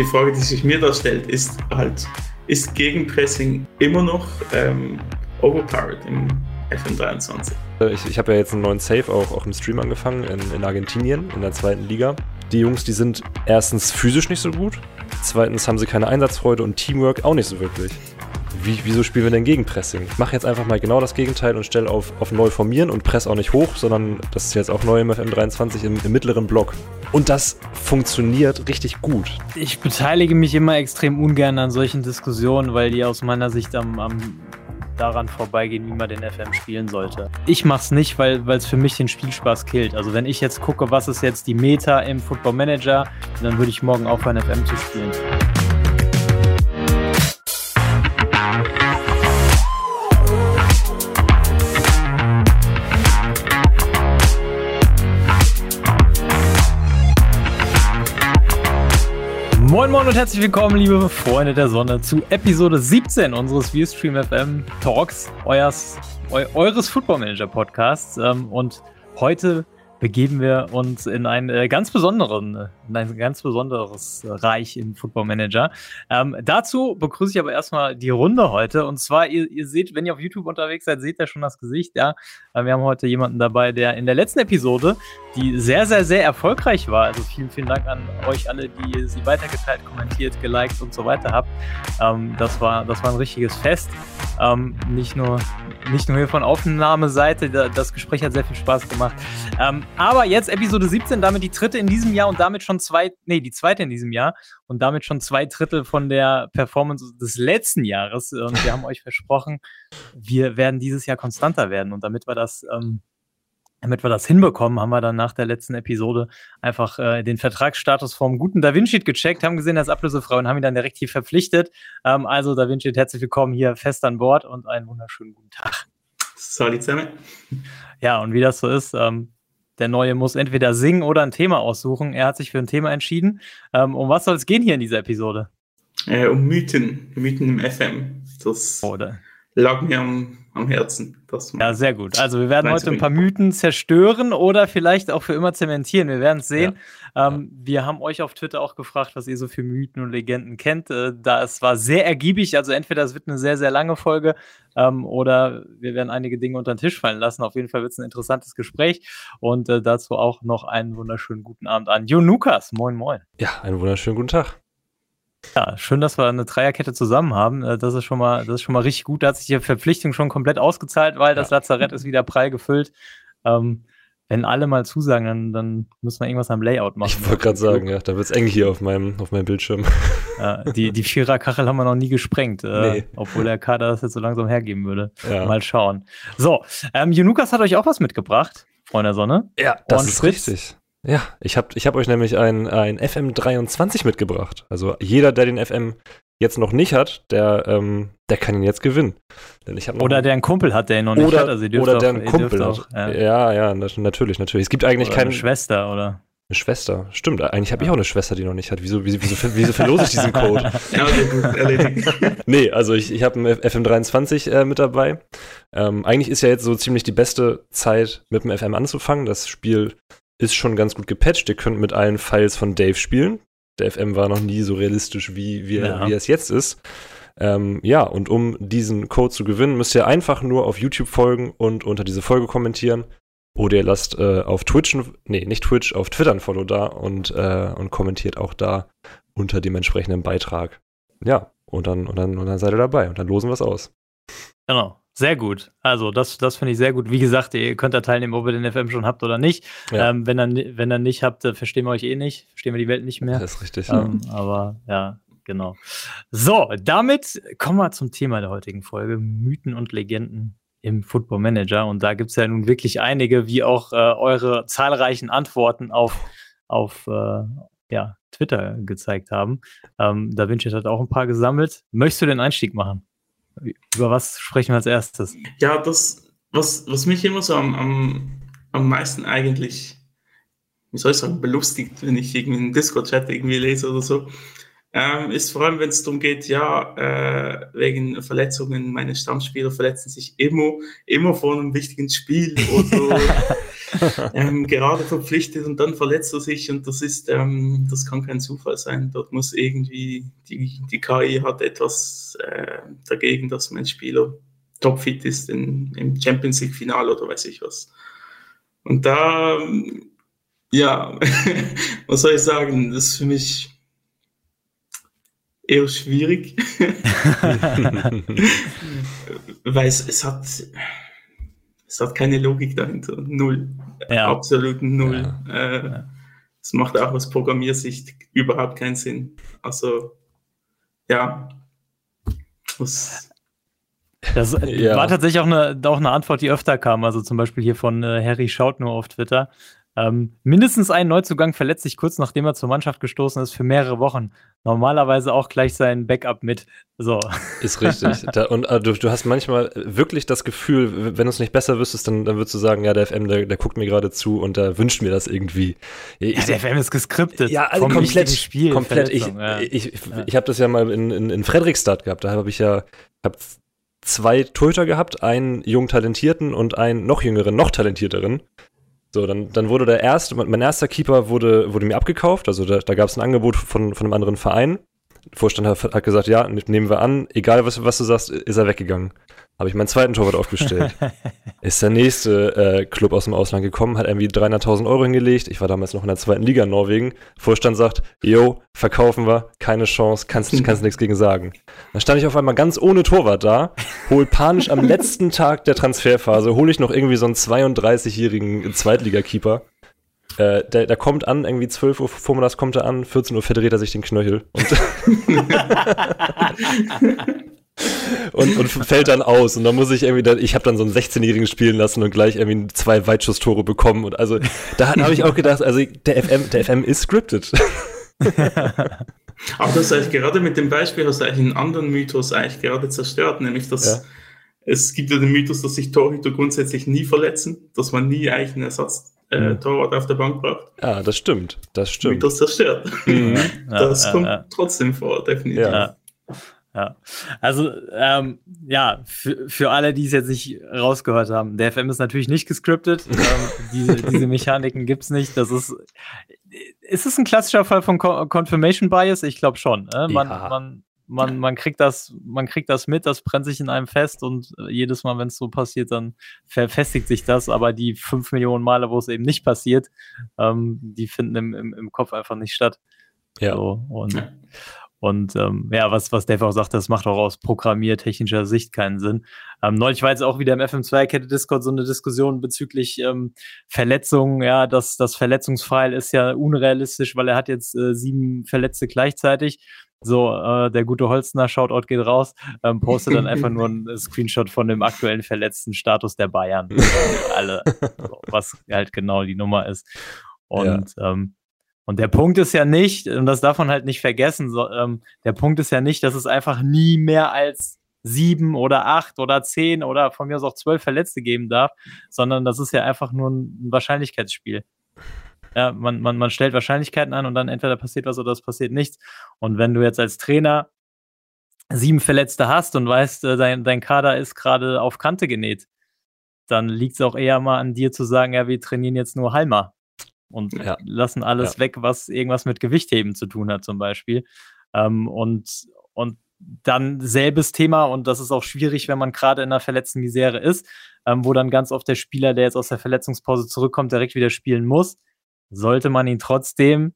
die Frage, die sich mir da stellt, ist halt, ist Gegenpressing immer noch ähm, overpowered im FM23? Äh, ich, ich habe ja jetzt einen neuen Save auch, auch im Stream angefangen in, in Argentinien, in der zweiten Liga. Die Jungs, die sind erstens physisch nicht so gut, zweitens haben sie keine Einsatzfreude und Teamwork auch nicht so wirklich. Wie, wieso spielen wir denn Gegenpressing? Ich mache jetzt einfach mal genau das Gegenteil und stelle auf, auf neu formieren und press auch nicht hoch, sondern das ist jetzt auch neu im FM23 im, im mittleren Block. Und das funktioniert richtig gut. Ich beteilige mich immer extrem ungern an solchen Diskussionen, weil die aus meiner Sicht am, am daran vorbeigehen, wie man den FM spielen sollte. Ich mache es nicht, weil es für mich den Spielspaß killt. Also wenn ich jetzt gucke, was ist jetzt die Meta im Football Manager, dann würde ich morgen aufhören, FM zu spielen. Moin Moin und herzlich willkommen, liebe Freunde der Sonne, zu Episode 17 unseres Viewstream FM Talks, eures, eu, eures Football Manager Podcasts. Ähm, und heute begeben wir uns in einen äh, ganz besonderen, in ein ganz besonderes Reich im Football Manager. Ähm, dazu begrüße ich aber erstmal die Runde heute. Und zwar, ihr, ihr, seht, wenn ihr auf YouTube unterwegs seid, seht ihr schon das Gesicht. Ja, äh, wir haben heute jemanden dabei, der in der letzten Episode, die sehr, sehr, sehr erfolgreich war. Also vielen, vielen Dank an euch alle, die sie weitergeteilt, kommentiert, geliked und so weiter habt. Ähm, das war, das war ein richtiges Fest. Ähm, nicht nur, nicht nur hier von Aufnahmeseite. Das Gespräch hat sehr viel Spaß gemacht. Ähm, aber jetzt Episode 17, damit die dritte in diesem Jahr und damit schon zwei, nee, die zweite in diesem Jahr und damit schon zwei Drittel von der Performance des letzten Jahres. Und wir haben euch versprochen, wir werden dieses Jahr konstanter werden. Und damit wir das, ähm, damit wir das hinbekommen, haben wir dann nach der letzten Episode einfach äh, den Vertragsstatus vom guten Da Vinci gecheckt, haben gesehen, er ist ablösefrei und haben ihn dann direkt hier verpflichtet. Ähm, also Da Vinci, herzlich willkommen hier fest an Bord und einen wunderschönen guten Tag. Salut zusammen. Ja, und wie das so ist, ähm, der Neue muss entweder singen oder ein Thema aussuchen. Er hat sich für ein Thema entschieden. Ähm, um was soll es gehen hier in dieser Episode? Äh, um Mythen. Mythen im FM. Das oder? Lag mir am am Herzen. ja, sehr gut. Also wir werden heute ein paar Mythen zerstören oder vielleicht auch für immer zementieren. Wir werden es sehen. Ja. Ähm, wir haben euch auf Twitter auch gefragt, was ihr so für Mythen und Legenden kennt. Äh, da es war sehr ergiebig. Also entweder es wird eine sehr, sehr lange Folge ähm, oder wir werden einige Dinge unter den Tisch fallen lassen. Auf jeden Fall wird es ein interessantes Gespräch und äh, dazu auch noch einen wunderschönen guten Abend an Jo Lukas. Moin, moin. Ja, einen wunderschönen guten Tag. Ja, schön, dass wir eine Dreierkette zusammen haben. Äh, das ist schon mal, das ist schon mal richtig gut. Da hat sich die Verpflichtung schon komplett ausgezahlt, weil das Lazarett ist wieder prall gefüllt. Ähm, wenn alle mal zusagen, dann, dann müssen wir irgendwas am Layout machen. Ich wollte gerade sagen, ja, da wird es eng hier auf meinem, auf meinem Bildschirm. Ja, die, die Viererkachel haben wir noch nie gesprengt, äh, nee. obwohl der Kader das jetzt so langsam hergeben würde. Ja. Mal schauen. So, ähm, Junukas hat euch auch was mitgebracht, Freunde der Sonne. Ja, das ist richtig. Ja, ich habe ich hab euch nämlich ein, ein FM23 mitgebracht. Also jeder, der den FM jetzt noch nicht hat, der, ähm, der kann ihn jetzt gewinnen. Denn ich noch oder der einen Kumpel hat, der ihn noch nicht oder, hat. Also oder der einen Kumpel hat. ja. ja, ja, natürlich, natürlich. Es gibt eigentlich oder keine eine Schwester, oder? Eine Schwester, stimmt. Eigentlich habe ich auch eine Schwester, die noch nicht hat. Wieso, wieso, wieso, wieso verlose ich diesen Code? nee, also ich, ich habe einen FM23 äh, mit dabei. Ähm, eigentlich ist ja jetzt so ziemlich die beste Zeit, mit dem FM anzufangen. Das Spiel ist schon ganz gut gepatcht. Ihr könnt mit allen Files von Dave spielen. Der FM war noch nie so realistisch, wie, wie, ja. wie es jetzt ist. Ähm, ja, und um diesen Code zu gewinnen, müsst ihr einfach nur auf YouTube folgen und unter diese Folge kommentieren. Oder ihr lasst äh, auf Twitch, nee, nicht Twitch, auf Twitter ein Follow da und, äh, und kommentiert auch da unter dem entsprechenden Beitrag. Ja, und dann, und dann, und dann seid ihr dabei und dann losen wir es aus. Genau. Sehr gut. Also das, das finde ich sehr gut. Wie gesagt, ihr könnt da teilnehmen, ob ihr den FM schon habt oder nicht. Ja. Ähm, wenn, ihr, wenn ihr nicht habt, verstehen wir euch eh nicht. Verstehen wir die Welt nicht mehr. Das ist richtig. Ähm, ja. Aber ja, genau. So, damit kommen wir zum Thema der heutigen Folge. Mythen und Legenden im Football Manager. Und da gibt es ja nun wirklich einige, wie auch äh, eure zahlreichen Antworten auf, auf äh, ja, Twitter gezeigt haben. Ähm, da Vinci hat auch ein paar gesammelt. Möchtest du den Einstieg machen? Über was sprechen wir als erstes? Ja, das, was, was mich immer so am, am, am meisten eigentlich, wie soll ich sagen, belustigt, wenn ich irgendeinen Discord-Chat irgendwie lese oder so, ähm, ist vor allem, wenn es darum geht, ja, äh, wegen Verletzungen, meine Stammspieler verletzen sich immer, immer vor einem wichtigen Spiel oder ähm, gerade verpflichtet und dann verletzt er sich und das ist, ähm, das kann kein Zufall sein. Dort muss irgendwie, die, die KI hat etwas äh, dagegen, dass mein Spieler topfit ist in, im Champions League Final oder weiß ich was. Und da, ja, was soll ich sagen, das ist für mich eher schwierig, weil es, es hat es hat keine Logik dahinter. Null. Ja. Absolut null. Ja. Äh, ja. Es macht auch aus Programmiersicht überhaupt keinen Sinn. Also, ja. Das, das ja. war tatsächlich auch eine, auch eine Antwort, die öfter kam. Also zum Beispiel hier von äh, Harry Schaut nur auf Twitter. Ähm, mindestens ein Neuzugang verletzt sich kurz nachdem er zur Mannschaft gestoßen ist für mehrere Wochen. Normalerweise auch gleich sein Backup mit. So. Ist richtig. Da, und äh, du, du, hast manchmal wirklich das Gefühl, wenn du es nicht besser wüsstest, dann, dann würdest du sagen, ja, der FM, der, der guckt mir gerade zu und der wünscht mir das irgendwie. Ich, ja, der FM ist geskriptet. Ja, also komplett. Spiel, komplett. Ich, ja. ich, ich, ja. ich habe das ja mal in, in, in Fredrikstad gehabt. Da habe ich ja hab zwei Torhüter gehabt, einen jung talentierten und einen noch jüngeren, noch talentierteren. So, dann, dann wurde der erste, mein erster Keeper wurde, wurde mir abgekauft, also da, da gab es ein Angebot von, von einem anderen Verein. Der Vorstand hat, hat gesagt, ja, nehmen wir an, egal was, was du sagst, ist er weggegangen habe ich meinen zweiten Torwart aufgestellt. ist der nächste äh, Club aus dem Ausland gekommen, hat irgendwie 300.000 Euro hingelegt. Ich war damals noch in der zweiten Liga in Norwegen. Vorstand sagt, yo, verkaufen wir, keine Chance, kannst, kannst nichts gegen sagen. Dann stand ich auf einmal ganz ohne Torwart da, hol panisch am letzten Tag der Transferphase, hole ich noch irgendwie so einen 32-jährigen Zweitligakeeper. Äh, der, der, kommt an, irgendwie 12 Uhr vormittags kommt er an, 14 Uhr verdreht er sich den Knöchel. Und und, und fällt dann aus. Und dann muss ich irgendwie, da, ich habe dann so einen 16-Jährigen spielen lassen und gleich irgendwie zwei Weitschusstore bekommen. Und also da habe ich auch gedacht, also der FM, der FM ist scripted. Aber das eigentlich gerade mit dem Beispiel hast du eigentlich einen anderen Mythos eigentlich gerade zerstört, nämlich dass ja. es gibt ja den Mythos, dass sich Torhüter grundsätzlich nie verletzen, dass man nie eigentlich einen Ersatz äh, mhm. Torwart auf der Bank braucht. Ja, das stimmt. Das stimmt. Mythos zerstört. Mhm. das ja, kommt ja, trotzdem vor, definitiv. Ja. Also ähm, ja, für, für alle, die es jetzt nicht rausgehört haben, der FM ist natürlich nicht gescriptet. ähm, diese, diese Mechaniken gibt es nicht. Das ist, ist es ein klassischer Fall von Confirmation Bias? Ich glaube schon. Äh? Man, ja. man, man, man, kriegt das, man kriegt das mit, das brennt sich in einem fest und jedes Mal, wenn es so passiert, dann verfestigt sich das. Aber die fünf Millionen Male, wo es eben nicht passiert, ähm, die finden im, im, im Kopf einfach nicht statt. Ja. So, und und ähm, ja, was, was Dave auch sagt, das macht auch aus programmiertechnischer Sicht keinen Sinn. Ähm, neulich war jetzt auch wieder im FM2-Kette Discord so eine Diskussion bezüglich ähm, Verletzungen. Ja, das, das Verletzungsfile ist ja unrealistisch, weil er hat jetzt äh, sieben Verletzte gleichzeitig. So, äh, der gute Holzner, Shoutout geht raus, ähm, postet dann einfach nur ein Screenshot von dem aktuellen verletzten Status der Bayern. alle, so, was halt genau die Nummer ist. Und ja. ähm, und der Punkt ist ja nicht, und das darf man halt nicht vergessen, so, ähm, der Punkt ist ja nicht, dass es einfach nie mehr als sieben oder acht oder zehn oder von mir aus auch zwölf Verletzte geben darf, sondern das ist ja einfach nur ein Wahrscheinlichkeitsspiel. Ja, man, man, man stellt Wahrscheinlichkeiten an und dann entweder passiert was oder es passiert nichts. Und wenn du jetzt als Trainer sieben Verletzte hast und weißt, äh, dein, dein Kader ist gerade auf Kante genäht, dann liegt es auch eher mal an dir zu sagen, ja, wir trainieren jetzt nur Halma und ja. lassen alles ja. weg, was irgendwas mit Gewichtheben zu tun hat, zum Beispiel. Ähm, und, und dann selbes Thema, und das ist auch schwierig, wenn man gerade in einer verletzten Misere ist, ähm, wo dann ganz oft der Spieler, der jetzt aus der Verletzungspause zurückkommt, direkt wieder spielen muss, sollte man ihn trotzdem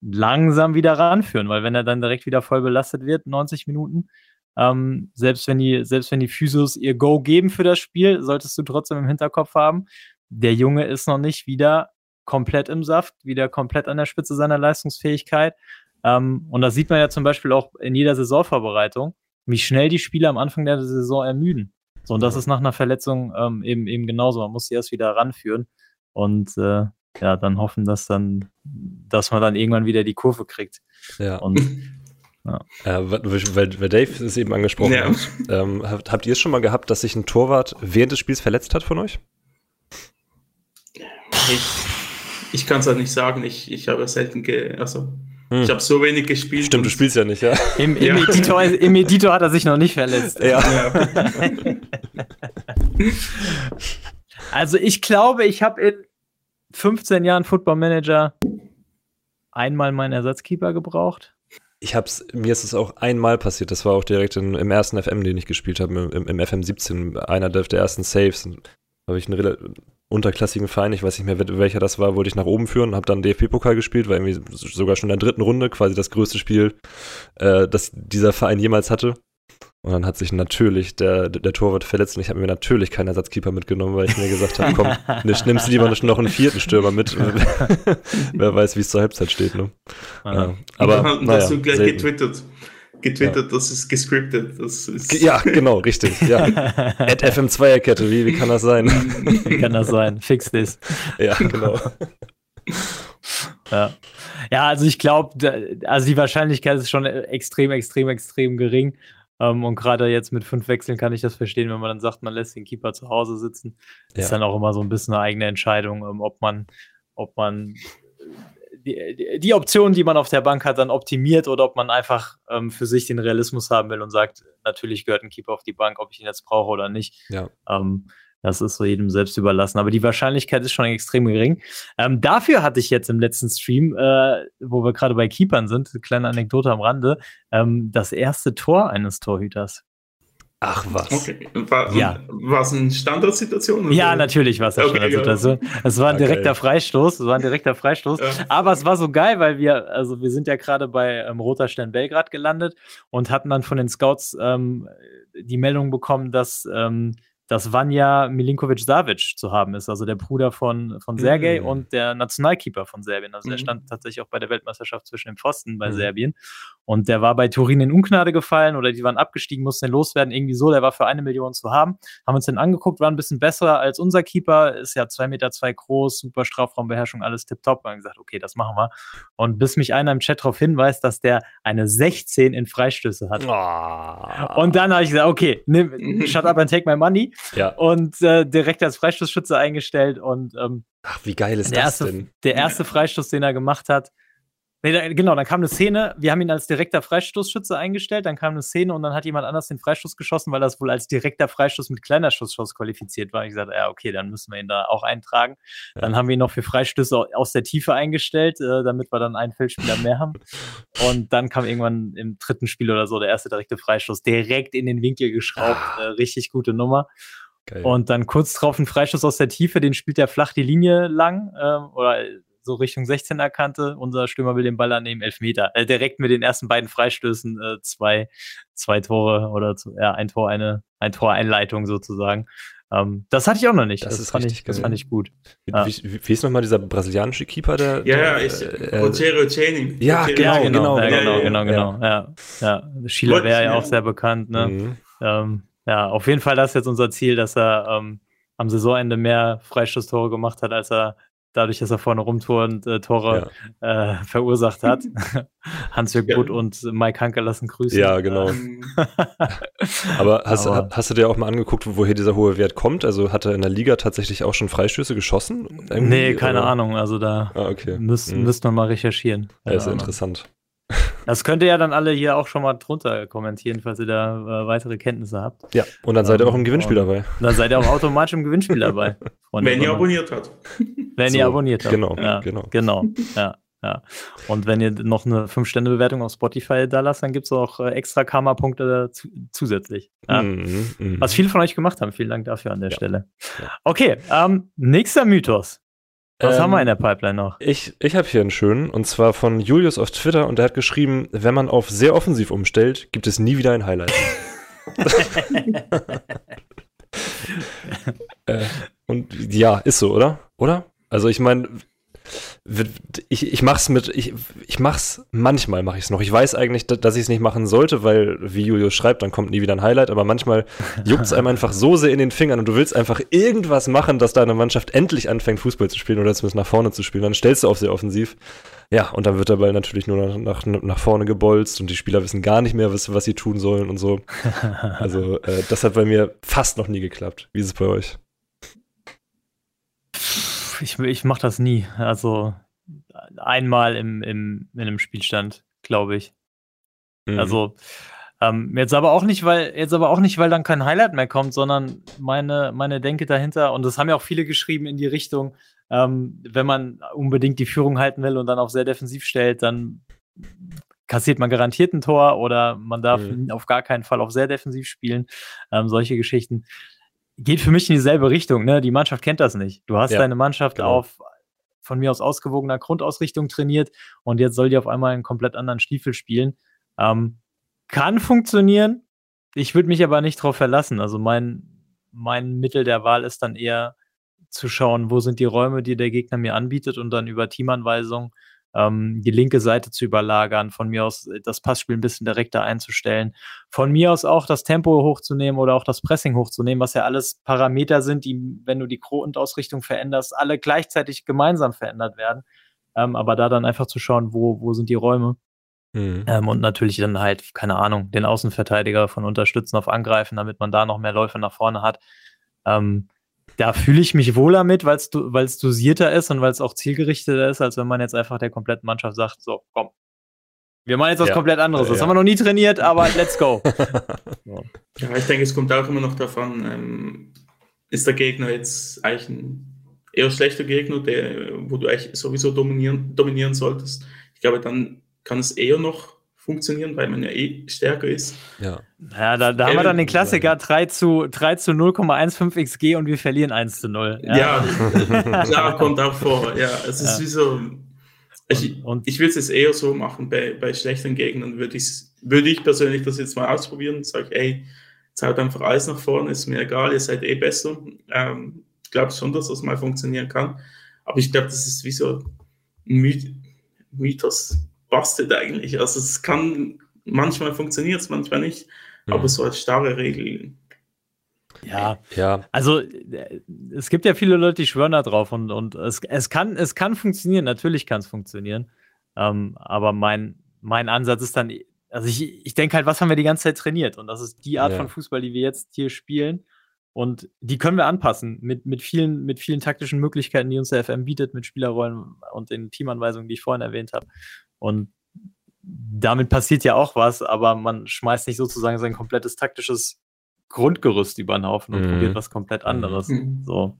langsam wieder ranführen, weil wenn er dann direkt wieder voll belastet wird, 90 Minuten, ähm, selbst wenn die, selbst wenn die Physios ihr Go geben für das Spiel, solltest du trotzdem im Hinterkopf haben, der Junge ist noch nicht wieder komplett im Saft, wieder komplett an der Spitze seiner Leistungsfähigkeit. Ähm, und das sieht man ja zum Beispiel auch in jeder Saisonvorbereitung, wie schnell die Spieler am Anfang der Saison ermüden. So, und das ist nach einer Verletzung ähm, eben, eben genauso. Man muss sie erst wieder ranführen und äh, ja, dann hoffen, dass dann, dass man dann irgendwann wieder die Kurve kriegt. Ja. Und ja. Äh, weil, weil Dave es eben angesprochen ja. hat. Ähm, habt, habt ihr es schon mal gehabt, dass sich ein Torwart während des Spiels verletzt hat von euch? Ich ich kann es halt nicht sagen. Ich, ich habe selten, ge also hm. ich habe so wenig gespielt. Stimmt, du spielst ja nicht, ja. Im, im, Editor, Im, Editor, hat er sich noch nicht verletzt. Ja. also ich glaube, ich habe in 15 Jahren Football Manager einmal meinen Ersatzkeeper gebraucht. Ich hab's, mir ist es auch einmal passiert, das war auch direkt in, im ersten FM, den ich gespielt habe, im, im FM 17, einer der, der ersten Saves. habe ich einen unterklassigen Verein, ich weiß nicht mehr, welcher das war, wollte ich nach oben führen, habe dann DFB-Pokal gespielt, war irgendwie sogar schon in der dritten Runde, quasi das größte Spiel, äh, das dieser Verein jemals hatte. Und dann hat sich natürlich der, der Torwart verletzt und ich habe mir natürlich keinen Ersatzkeeper mitgenommen, weil ich mir gesagt habe, komm, nimmst du lieber noch einen vierten Stürmer mit. Wer weiß, wie es zur Halbzeit steht. Ne? Ja. Aber naja, hast du gleich selten. getwittert. Getwittert, ja. das ist gescriptet. Das ist ja, genau, richtig. Ja. At FM2er-Kette, wie, wie kann das sein? wie kann das sein? Fix this. Ja, genau. ja. ja, also ich glaube, also die Wahrscheinlichkeit ist schon extrem, extrem, extrem gering. Um, ähm, und gerade jetzt mit fünf Wechseln kann ich das verstehen, wenn man dann sagt, man lässt den Keeper zu Hause sitzen. Ja. Ist dann auch immer so ein bisschen eine eigene Entscheidung, um, ähm, ob man, ob man die, die Option, die man auf der Bank hat, dann optimiert oder ob man einfach ähm, für sich den Realismus haben will und sagt, natürlich gehört ein Keeper auf die Bank, ob ich ihn jetzt brauche oder nicht. Ja. Ähm, das ist so jedem selbst überlassen. Aber die Wahrscheinlichkeit ist schon extrem gering. Ähm, dafür hatte ich jetzt im letzten Stream, äh, wo wir gerade bei Keepern sind, kleine Anekdote am Rande, ähm, das erste Tor eines Torhüters. Ach was. Okay. War, ja. war es eine Standardsituation? Ja, natürlich war es eine okay, Standardsituation. Ja. Es war ein direkter okay. Freistoß. Es war ein direkter Freistoß. Ja. Aber es war so geil, weil wir, also wir sind ja gerade bei ähm, Roter Stern Belgrad gelandet und hatten dann von den Scouts ähm, die Meldung bekommen, dass ähm, dass Vanja Milinkovic-Savic zu haben ist, also der Bruder von, von Sergej mhm. und der Nationalkeeper von Serbien. Also mhm. der stand tatsächlich auch bei der Weltmeisterschaft zwischen den Pfosten bei mhm. Serbien. Und der war bei Turin in Ungnade gefallen oder die waren abgestiegen, mussten den loswerden, irgendwie so. Der war für eine Million zu haben. Haben uns den angeguckt, war ein bisschen besser als unser Keeper, ist ja zwei Meter zwei groß, super Strafraumbeherrschung, alles tipptopp. Und gesagt, okay, das machen wir. Und bis mich einer im Chat darauf hinweist, dass der eine 16 in Freistöße hat. Oh. Und dann habe ich gesagt, okay, nimm, shut up and take my money. Ja. Und äh, direkt als Freistoßschütze eingestellt und ähm, Ach, wie geil ist das erste, denn? Der erste Freistoß, den er gemacht hat, Nee, da, genau, dann kam eine Szene, wir haben ihn als direkter Freistoßschütze eingestellt, dann kam eine Szene und dann hat jemand anders den Freistoß geschossen, weil das wohl als direkter Freistoß mit kleiner Schussschuss qualifiziert war. Ich sagte, ja, okay, dann müssen wir ihn da auch eintragen. Ja. Dann haben wir ihn noch für Freistöße aus der Tiefe eingestellt, äh, damit wir dann einen Feldspieler mehr haben. Und dann kam irgendwann im dritten Spiel oder so der erste direkte Freistoß direkt in den Winkel geschraubt. Ah. Äh, richtig gute Nummer. Geil. Und dann kurz drauf ein Freistoß aus der Tiefe, den spielt er flach die Linie lang äh, oder so Richtung 16er Kante. Unser Stürmer will den Ball annehmen, elf Meter. Äh, direkt mit den ersten beiden Freistößen äh, zwei, zwei Tore oder ja, ein Tor, eine, ein Tor Einleitung sozusagen. Ähm, das hatte ich auch noch nicht. Das, das ist fand richtig ich, Das fand ich gut. Wie, ja. wie, wie ist nochmal dieser brasilianische Keeper, der. Ja, ja, ich, äh, Rogero Ceni. Ja, genau, ja, genau, ja, genau, genau, genau, ja. Ja, Schieler wäre ja auch sehr bekannt, ne? Mhm. Ähm, ja, auf jeden Fall das ist jetzt unser Ziel, dass er ähm, am Saisonende mehr Freistoßtore gemacht hat, als er dadurch, dass er vorne rumturnt, äh, Tore ja. äh, verursacht hat. Hans-Jörg ja. Butt und Mike Hanke lassen grüßen. Ja, genau. Ähm. Aber, hast, Aber hast du dir auch mal angeguckt, woher dieser hohe Wert kommt? Also hat er in der Liga tatsächlich auch schon Freistöße geschossen? Nee, keine oder? Ahnung. Also da ah, okay. müsst, mhm. müsste man mal recherchieren. Ja, ist interessant. Das könnt ihr ja dann alle hier auch schon mal drunter kommentieren, falls ihr da äh, weitere Kenntnisse habt. Ja, und dann seid ihr auch im Gewinnspiel dabei. Dann seid ihr auch automatisch im Gewinnspiel dabei. Wenn ihr abonniert habt. Wenn so, ihr abonniert habt. Genau, ja, genau. Genau, ja. Ja. Und wenn ihr noch eine 5-Sterne-Bewertung auf Spotify da lasst, dann gibt es auch äh, extra Karma-Punkte zusätzlich. Ja. Mm, mm, Was viele von euch gemacht haben. Vielen Dank dafür an der ja. Stelle. Okay, ähm, nächster Mythos. Was ähm, haben wir in der Pipeline noch? Ich, ich habe hier einen schönen, und zwar von Julius auf Twitter, und der hat geschrieben, wenn man auf sehr offensiv umstellt, gibt es nie wieder ein Highlight. äh, und ja, ist so, oder? Oder? Also ich meine, ich, ich mach's mit, ich, ich mach's, manchmal mache ich es noch. Ich weiß eigentlich, dass ich es nicht machen sollte, weil, wie Julius schreibt, dann kommt nie wieder ein Highlight, aber manchmal juckt es einem einfach so sehr in den Fingern und du willst einfach irgendwas machen, dass deine Mannschaft endlich anfängt, Fußball zu spielen oder zumindest nach vorne zu spielen. Dann stellst du auf sehr offensiv. Ja, und dann wird der Ball natürlich nur nach, nach, nach vorne gebolzt und die Spieler wissen gar nicht mehr, was, was sie tun sollen und so. Also, äh, das hat bei mir fast noch nie geklappt. Wie ist es bei euch? Ich, ich mache das nie. Also einmal im, im, in einem Spielstand, glaube ich. Mhm. Also Ähm, jetzt aber auch nicht, weil, jetzt aber auch nicht, weil dann kein Highlight mehr kommt, sondern meine, meine Denke dahinter, und das haben ja auch viele geschrieben in die Richtung, ähm, wenn man unbedingt die Führung halten will und dann auf sehr defensiv stellt, dann kassiert man garantiert ein Tor oder man darf mhm. auf gar keinen Fall auf sehr defensiv spielen. Ähm, solche Geschichten. Geht für mich in dieselbe Richtung. Ne? Die Mannschaft kennt das nicht. Du hast ja, deine Mannschaft genau. auf von mir aus ausgewogener Grundausrichtung trainiert und jetzt soll die auf einmal einen komplett anderen Stiefel spielen. Ähm, kann funktionieren. Ich würde mich aber nicht darauf verlassen. Also mein, mein Mittel der Wahl ist dann eher zu schauen, wo sind die Räume, die der Gegner mir anbietet und dann über Teamanweisung ähm, die linke Seite zu überlagern, von mir aus äh, das Passspiel ein bisschen direkter einzustellen, von mir aus auch das Tempo hochzunehmen oder auch das Pressing hochzunehmen, was ja alles Parameter sind, die, wenn du die Grundausrichtung veränderst, alle gleichzeitig gemeinsam verändert werden. Ähm, aber da dann einfach zu schauen, wo, wo sind die Räume. Mhm. Ähm, und natürlich dann halt, keine Ahnung, den Außenverteidiger von unterstützen auf Angreifen, damit man da noch mehr Läufe nach vorne hat. Ähm, da fühle ich mich wohler mit, weil es dosierter ist und weil es auch zielgerichteter ist, als wenn man jetzt einfach der kompletten Mannschaft sagt, so, komm, wir machen jetzt was ja. komplett anderes. Das ja. haben wir noch nie trainiert, aber let's go. ja, ich denke, es kommt auch immer noch davon, ähm, ist der Gegner jetzt eigentlich ein eher schlechter Gegner, der, wo du eigentlich sowieso dominieren, dominieren solltest. Ich glaube, dann kann es eher noch funktionieren, weil man ja eh stärker ist. Ja, ja da, da haben wir dann den Klassiker 3 zu, 3 zu 0,15 XG und wir verlieren 1 zu 0. Ja, ja klar, kommt auch vor. Ja, es ist ja. wie so. Ich, ich will es jetzt eher so machen, bei, bei schlechten Gegnern würde, würde ich persönlich das jetzt mal ausprobieren und sage, ey, haut einfach alles nach vorne, ist mir egal, ihr seid eh besser. Ähm, ich glaube schon, dass das mal funktionieren kann. Aber ich glaube, das ist wie so ein Mythos bastet eigentlich. Also es kann, manchmal funktioniert es, manchmal nicht, mhm. aber so als starre Regel. Ja, ja. Also äh, es gibt ja viele Leute, die schwören da drauf und, und es, es, kann, es kann funktionieren, natürlich kann es funktionieren. Ähm, aber mein, mein Ansatz ist dann, also ich, ich denke halt, was haben wir die ganze Zeit trainiert? Und das ist die Art ja. von Fußball, die wir jetzt hier spielen. Und die können wir anpassen mit, mit, vielen, mit vielen taktischen Möglichkeiten, die uns der FM bietet, mit Spielerrollen und den Teamanweisungen, die ich vorhin erwähnt habe. Und damit passiert ja auch was, aber man schmeißt nicht sozusagen sein komplettes taktisches Grundgerüst über den Haufen und mhm. probiert was komplett anderes. Mhm. So.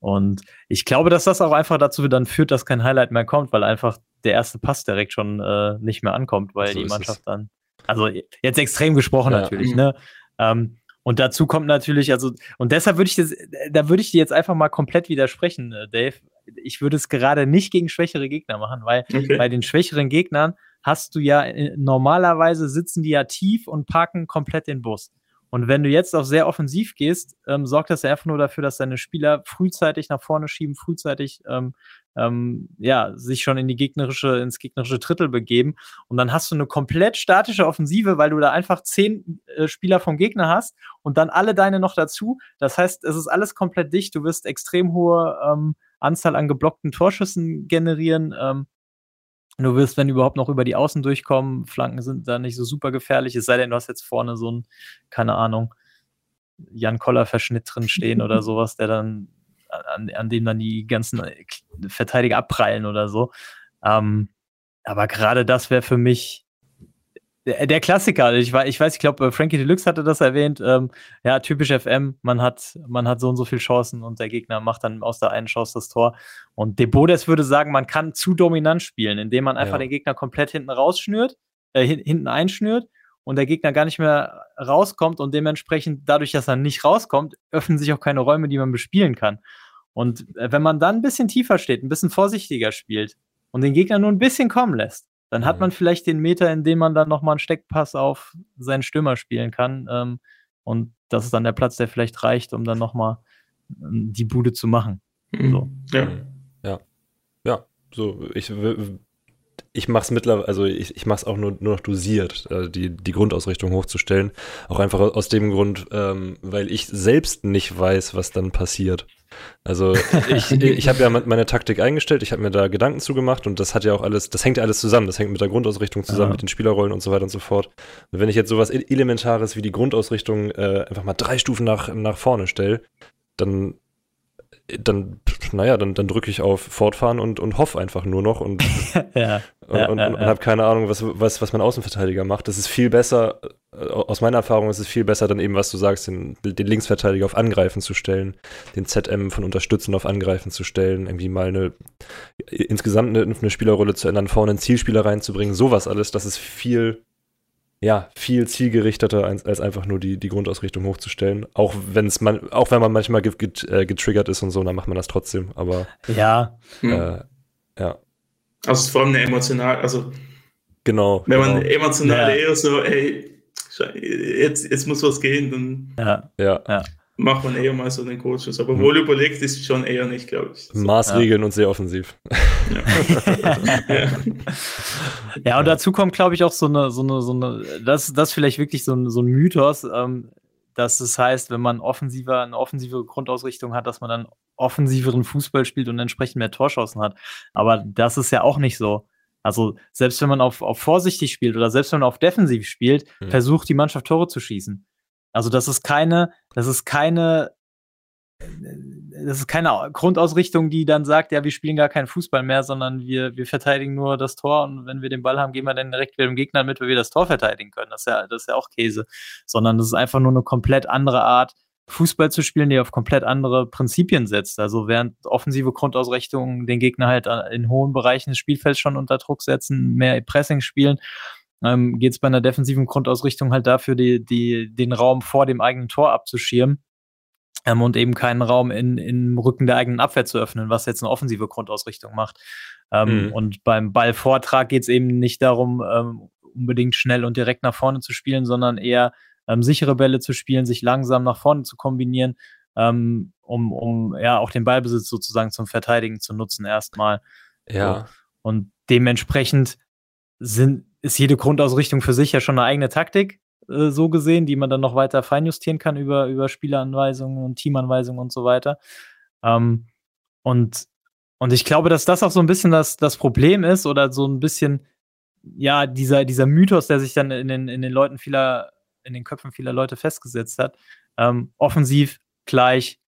Und ich glaube, dass das auch einfach dazu dann führt, dass kein Highlight mehr kommt, weil einfach der erste Pass direkt schon äh, nicht mehr ankommt, weil so die Mannschaft es. dann, also jetzt extrem gesprochen ja. natürlich, ne? Ähm, und dazu kommt natürlich, also, und deshalb würde ich das, da würde ich dir jetzt einfach mal komplett widersprechen, äh, Dave ich würde es gerade nicht gegen schwächere Gegner machen, weil okay. bei den schwächeren Gegnern hast du ja äh, normalerweise sitzen die ja tief und parken komplett den Bus. Und wenn du jetzt auf sehr offensiv gehst, ähm, sorgt das ja einfach nur dafür, dass deine Spieler frühzeitig nach vorne schieben, frühzeitig ähm, ähm, ja, sich schon in die gegnerische, ins gegnerische Drittel begeben. Und dann hast du eine komplett statische Offensive, weil du da einfach zehn äh, Spieler vom Gegner hast und dann alle deine noch dazu. Das heißt, es ist alles komplett dicht. Du wirst extrem hohe ähm, Anzahl an geblockten Torschüssen generieren. Du wirst, wenn überhaupt noch über die Außen durchkommen, Flanken sind da nicht so super gefährlich, es sei denn, du hast jetzt vorne so ein, keine Ahnung, Jan Koller-Verschnitt drin stehen oder sowas, der dann, an, an dem dann die ganzen äh, Verteidiger abprallen oder so. Ähm, aber gerade das wäre für mich der, der Klassiker, ich, ich weiß, ich glaube, äh, Frankie Deluxe hatte das erwähnt. Ähm, ja, typisch FM, man hat, man hat so und so viele Chancen und der Gegner macht dann aus der einen Chance das Tor. Und Debodes würde sagen, man kann zu dominant spielen, indem man einfach ja. den Gegner komplett hinten rausschnürt, äh, hinten einschnürt und der Gegner gar nicht mehr rauskommt und dementsprechend, dadurch, dass er nicht rauskommt, öffnen sich auch keine Räume, die man bespielen kann. Und äh, wenn man dann ein bisschen tiefer steht, ein bisschen vorsichtiger spielt und den Gegner nur ein bisschen kommen lässt, dann hat man vielleicht den Meter, in dem man dann nochmal einen Steckpass auf seinen Stürmer spielen kann. Ähm, und das ist dann der Platz, der vielleicht reicht, um dann nochmal ähm, die Bude zu machen. Mhm. So. Ja. Ja. Ja. So, ich, ich mache es mittlerweile, also ich, ich mache es auch nur, nur noch dosiert, also die, die Grundausrichtung hochzustellen. Auch einfach aus dem Grund, ähm, weil ich selbst nicht weiß, was dann passiert. Also ich, ich habe ja meine Taktik eingestellt, ich habe mir da Gedanken zugemacht und das hat ja auch alles, das hängt ja alles zusammen, das hängt mit der Grundausrichtung zusammen, ja. mit den Spielerrollen und so weiter und so fort. Und wenn ich jetzt sowas Elementares wie die Grundausrichtung äh, einfach mal drei Stufen nach, nach vorne stelle, dann, dann naja, dann, dann drücke ich auf Fortfahren und, und hoffe einfach nur noch und, ja, und, ja, und, ja, und habe keine Ahnung, was, was, was mein Außenverteidiger macht. Das ist viel besser, äh, aus meiner Erfahrung ist es viel besser, dann eben, was du sagst, den, den Linksverteidiger auf Angreifen zu stellen, den ZM von Unterstützen auf Angreifen zu stellen, irgendwie mal eine insgesamt eine, eine Spielerrolle zu ändern, vorne einen Zielspieler reinzubringen, sowas alles, das ist viel ja, viel zielgerichteter als, als einfach nur die, die Grundausrichtung hochzustellen. Auch wenn es man, auch wenn man manchmal get, get, äh, getriggert ist und so, dann macht man das trotzdem. Aber Ja, Hm. äh, ja, Also es ist vor allem eine emotional, also genau. wenn genau. man emotional Ja. eher so, ey, jetzt, jetzt muss was gehen, dann ja. ja, macht man eher mal so den Kurzschuss. Aber wohl überlegt ist schon eher nicht, glaube ich. So, Maßregeln und sehr offensiv. ja. Ja, und dazu kommt, glaube ich, auch so eine, so eine, so eine, das, das ist vielleicht wirklich so ein, so ein Mythos, ähm, dass es heißt, wenn man offensiver, eine offensive Grundausrichtung hat, dass man dann offensiveren Fußball spielt und entsprechend mehr Torschancen hat. Aber das ist ja auch nicht so. Also, selbst wenn man auf, auf vorsichtig spielt oder selbst wenn man auf defensiv spielt, Hm. versucht die Mannschaft Tore zu schießen. Also, das ist keine, das ist keine, das ist keine Grundausrichtung, die dann sagt, ja, wir spielen gar keinen Fußball mehr, sondern wir, wir verteidigen nur das Tor und wenn wir den Ball haben, gehen wir dann direkt wieder dem Gegner mit, weil wir das Tor verteidigen können. Das ist ja, das ist ja auch Käse. Sondern das ist einfach nur eine komplett andere Art, Fußball zu spielen, die auf komplett andere Prinzipien setzt. Also während offensive Grundausrichtungen den Gegner halt in hohen Bereichen des Spielfelds schon unter Druck setzen, mehr Pressing spielen, ähm, geht es bei einer defensiven Grundausrichtung halt dafür, die, die, den Raum vor dem eigenen Tor abzuschirmen ähm, und eben keinen Raum in, im Rücken der eigenen Abwehr zu öffnen, was jetzt eine offensive Grundausrichtung macht. Ähm, Mhm. Und beim Ballvortrag geht es eben nicht darum, ähm, unbedingt schnell und direkt nach vorne zu spielen, sondern eher ähm, sichere Bälle zu spielen, sich langsam nach vorne zu kombinieren, ähm, um, um ja auch den Ballbesitz sozusagen zum Verteidigen zu nutzen erstmal. Ja, Und dementsprechend sind, ist jede Grundausrichtung für sich ja schon eine eigene Taktik, äh, so gesehen, die man dann noch weiter feinjustieren kann über, über Spieleranweisungen und Teamanweisungen und so weiter. Ähm, und, und ich glaube, dass das auch so ein bisschen das, das Problem ist oder so ein bisschen, ja, dieser, dieser Mythos, der sich dann in den, in den Leuten vieler, in den Köpfen vieler Leute festgesetzt hat. Ähm, offensiv gleich,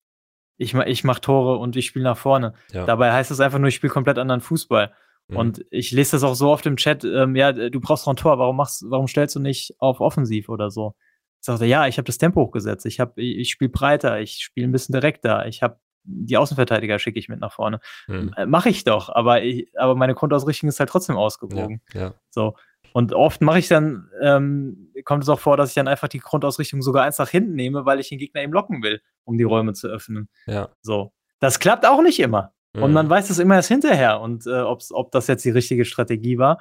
ich, ich mache Tore und ich spiele nach vorne. ja. Dabei heißt es einfach nur, ich spiele komplett anderen Fußball. Mhm. Und ich lese das auch so oft im Chat, ähm, ja, du brauchst doch ein Tor, warum machst, warum stellst du nicht auf offensiv oder so? Sagt er, ja, ich habe das Tempo hochgesetzt, ich habe, ich, ich spiele breiter, ich spiele ein bisschen direkter, ich habe die Außenverteidiger schicke ich mit nach vorne. Mhm. Äh, Mache ich doch, aber ich, aber meine Grundausrichtung ist halt trotzdem ja, ausgewogen. ja. So. Und oft mache ich dann, ähm, kommt es auch vor, dass ich dann einfach die Grundausrichtung sogar eins nach hinten nehme, weil ich den Gegner eben locken will, um die Räume zu öffnen. ja. So. Das klappt auch nicht immer. Und Mhm. man weiß es immer erst hinterher und äh, ob das jetzt die richtige Strategie war.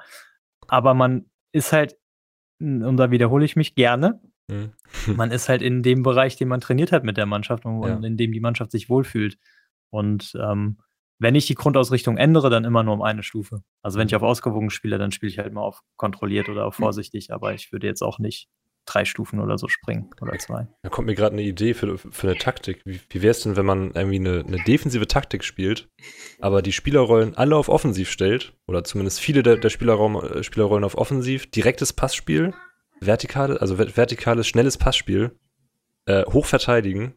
Aber man ist halt, und da wiederhole ich mich gerne, Mhm. man ist halt in dem Bereich, den man trainiert hat mit der Mannschaft und, Ja. in dem die Mannschaft sich wohlfühlt. Und ähm, wenn ich die Grundausrichtung ändere, dann immer nur um eine Stufe. Also wenn ich auf ausgewogen spiele, dann spiele ich halt mal auf kontrolliert oder auf vorsichtig, aber ich würde jetzt auch nicht drei Stufen oder so springen oder zwei. Da kommt mir gerade eine Idee für, für eine Taktik. Wie, wie wäre es denn, wenn man irgendwie eine, eine defensive Taktik spielt, aber die Spielerrollen alle auf offensiv stellt, oder zumindest viele der, der Spielerraum, äh, Spielerrollen auf offensiv, direktes Passspiel, vertikale, also ver- vertikales, schnelles Passspiel, äh, hoch verteidigen.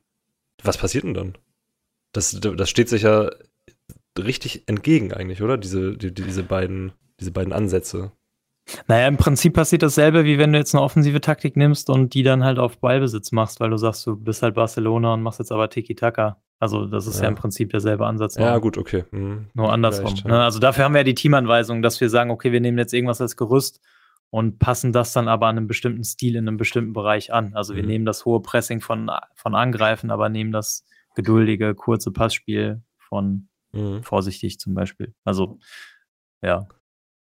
Was passiert denn dann? Das, das steht sich ja richtig entgegen eigentlich, oder? Diese, die, diese beiden, diese beiden Ansätze. Naja, im Prinzip passiert dasselbe, wie wenn du jetzt eine offensive Taktik nimmst und die dann halt auf Ballbesitz machst, weil du sagst, du bist halt Barcelona und machst jetzt aber Tiki-Taka. Also das ist ja. Ja. im Prinzip derselbe Ansatz. Ja, gut, okay. Mhm. Nur andersrum. Vielleicht, ja. ne? Also dafür haben wir ja die Teamanweisung, dass wir sagen, okay, wir nehmen jetzt irgendwas als Gerüst und passen das dann aber an einem bestimmten Stil in einem bestimmten Bereich an. Also wir Mhm. nehmen das hohe Pressing von, von Angreifen, aber nehmen das geduldige, kurze Passspiel von Mhm. vorsichtig zum Beispiel. Also ja,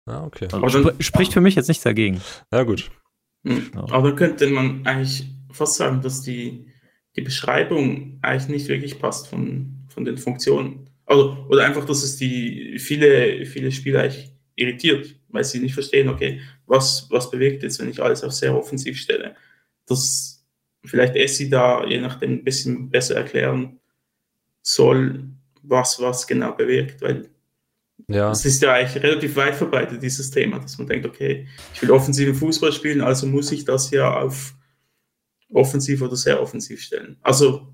Ah, okay. also Aber dann- spr spricht für mich jetzt nichts dagegen. Ja, gut. Hm. Ja. Aber dann könnte man eigentlich fast sagen, dass die, die Beschreibung eigentlich nicht wirklich passt von, von den Funktionen. Also, oder einfach, dass es die viele, viele Spieler eigentlich irritiert, weil sie nicht verstehen, okay, was, was bewegt jetzt, wenn ich alles auf sehr offensiv stelle. Dass vielleicht Essi da je nachdem ein bisschen besser erklären soll, was was genau bewirkt, weil Ja. es ist ja eigentlich relativ weit verbreitet, dieses Thema, dass man denkt, okay, ich will offensiven Fußball spielen, also muss ich das ja auf offensiv oder sehr offensiv stellen. Also,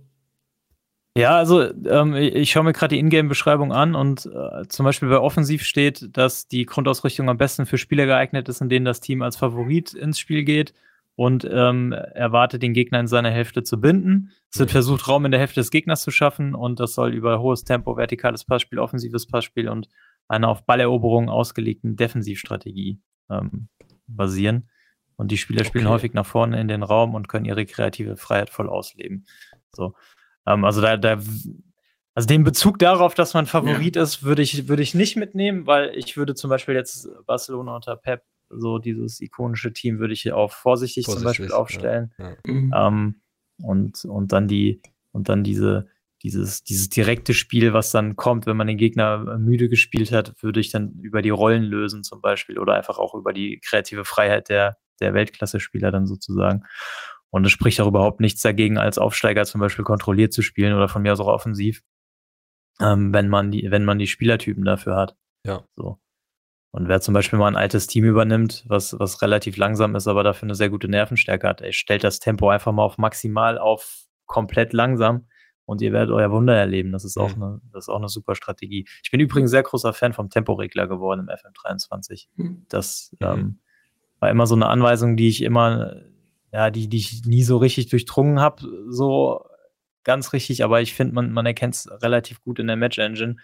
Ja, also ähm, ich schaue mir gerade die Ingame-Beschreibung an und äh, zum Beispiel bei Offensiv steht, dass die Grundausrichtung am besten für Spieler geeignet ist, in denen das Team als Favorit ins Spiel geht und ähm, erwartet den Gegner in seiner Hälfte zu binden. Es wird versucht, Raum in der Hälfte des Gegners zu schaffen und das soll über hohes Tempo, vertikales Passspiel, offensives Passspiel und eine auf Balleroberung ausgelegten Defensivstrategie ähm, basieren. Und die Spieler spielen okay. häufig nach vorne in den Raum und können ihre kreative Freiheit voll ausleben. So. Ähm, also da, da, also den Bezug darauf, dass man Favorit ja. ist, würde ich, würde ich nicht mitnehmen, weil ich würde zum Beispiel jetzt Barcelona unter Pep, so dieses ikonische Team, würde ich auf vorsichtig, vorsichtig zum Beispiel aufstellen. Ja. Ja. Mhm. Ähm, und, und dann die, und dann diese, dieses, dieses direkte Spiel, was dann kommt, wenn man den Gegner müde gespielt hat, würde ich dann über die Rollen lösen zum Beispiel oder einfach auch über die kreative Freiheit der, der Weltklasse-Spieler dann sozusagen. Und es spricht auch überhaupt nichts dagegen, als Aufsteiger zum Beispiel kontrolliert zu spielen oder von mir aus auch offensiv, ähm, wenn man die, wenn man die Spielertypen dafür hat. Ja. So. Und wer zum Beispiel mal ein altes Team übernimmt, was, was relativ langsam ist, aber dafür eine sehr gute Nervenstärke hat, er stellt das Tempo einfach mal auf maximal auf komplett langsam und ihr werdet euer Wunder erleben. Das ist auch mhm. eine, das ist auch eine super Strategie. Ich bin übrigens sehr großer Fan vom Temporegler geworden im FM23. Mhm. Das mhm. ähm, war immer so eine Anweisung, die ich immer ja, die, die ich nie so richtig durchdrungen habe, so ganz richtig, aber ich finde, man, man erkennt es relativ gut in der Match-Engine.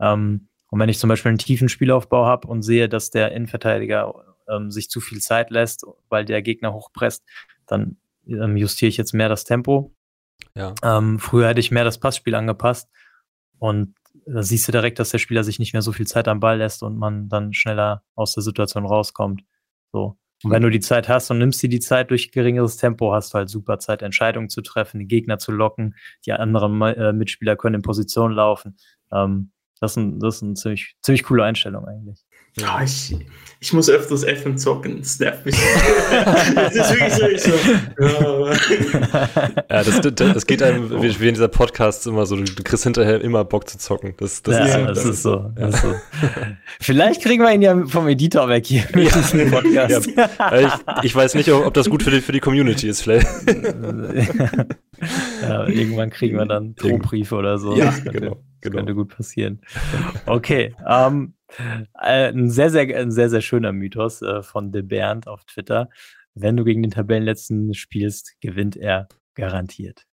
Ähm, und wenn ich zum Beispiel einen tiefen Spielaufbau habe und sehe, dass der Innenverteidiger ähm, sich zu viel Zeit lässt, weil der Gegner hochpresst, dann ähm, justiere ich jetzt mehr das Tempo. Ja. Ähm, früher hätte ich mehr das Passspiel angepasst und da siehst du direkt, dass der Spieler sich nicht mehr so viel Zeit am Ball lässt und man dann schneller aus der Situation rauskommt. So. Und wenn du die Zeit hast und nimmst dir die Zeit durch geringeres Tempo, hast du halt super Zeit, Entscheidungen zu treffen, die Gegner zu locken, die anderen äh, Mitspieler können in Position laufen. Ähm, das ist, das ist eine ziemlich, ziemlich coole Einstellung eigentlich. Ja, ich, ich muss öfters FM zocken. Das nervt mich. das ist wirklich so. ja, das, das, das geht einem, wie, wie in dieser Podcast immer so, du kriegst hinterher immer Bock zu zocken. Das, das, ja, ist, so, das, das ist so. Ja. Ist so. Vielleicht kriegen wir ihn ja vom Editor weg hier mit ja. diesem Podcast. Ja. Ich, ich, weiß nicht, ob das gut für die, für die Community ist, vielleicht. ja, irgendwann kriegen wir dann Drohbriefe oder so. Ja, das könnte, genau, genau. könnte gut passieren. Okay, ähm, äh, ein sehr, sehr, ein sehr, sehr schöner Mythos äh, von De Bernd auf Twitter. Wenn du gegen den Tabellenletzten spielst, gewinnt er garantiert.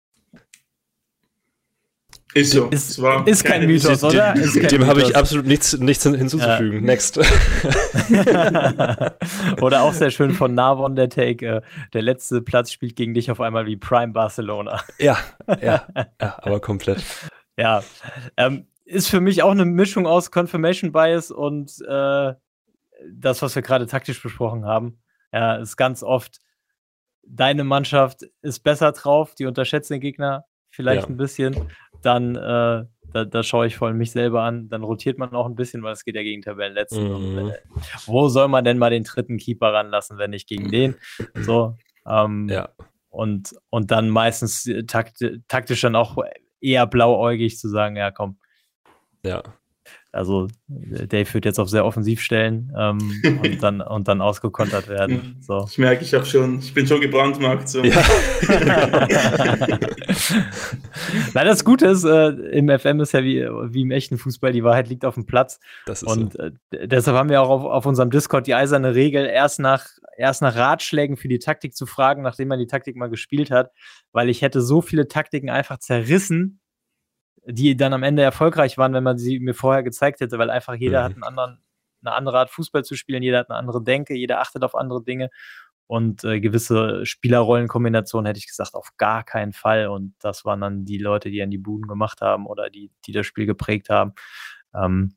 Ist so. Ist, ist kein Mythos, oder? Kein Dem habe ich absolut nichts, nichts hinzuzufügen. Ja. Next. oder auch sehr schön von Navon der Take. Äh, der letzte Platz spielt gegen dich auf einmal wie Prime Barcelona. Ja, ja, ja aber komplett. Ja, ähm, ist für mich auch eine Mischung aus Confirmation Bias und äh, das, was wir gerade taktisch besprochen haben. Ja, ist ganz oft, deine Mannschaft ist besser drauf, die unterschätzt den Gegner vielleicht ja. ein bisschen. Dann, äh, da, da schaue ich vor allem mich selber an. Dann rotiert man auch ein bisschen, weil es geht ja gegen Tabellenletzten. Mhm. Und, äh, wo soll man denn mal den dritten Keeper ranlassen, wenn nicht gegen den? So. Ähm, ja. Und, und dann meistens äh, takt, taktisch dann auch eher blauäugig zu sagen, ja komm, ja. Also Dave wird jetzt auf sehr offensiv stellen ähm, und, dann, und dann ausgekontert werden. So. Ich merke, ich habe schon, ich bin schon gebrandmarkt. So. Ja. Nein, das Gute ist, äh, im FM ist ja wie, wie im echten Fußball, die Wahrheit liegt auf dem Platz. und so. äh, deshalb haben wir auch auf, auf unserem Discord die eiserne Regel, erst nach, erst nach Ratschlägen für die Taktik zu fragen, nachdem man die Taktik mal gespielt hat, weil ich hätte so viele Taktiken einfach zerrissen, die dann am Ende erfolgreich waren, wenn man sie mir vorher gezeigt hätte, weil einfach jeder mhm. hat einen anderen, eine andere Art Fußball zu spielen, jeder hat eine andere Denke, jeder achtet auf andere Dinge und äh, gewisse Spielerrollenkombinationen hätte ich gesagt, auf gar keinen Fall. Und das waren dann die Leute, die an die Buden gemacht haben oder die, die das Spiel geprägt haben. Ähm,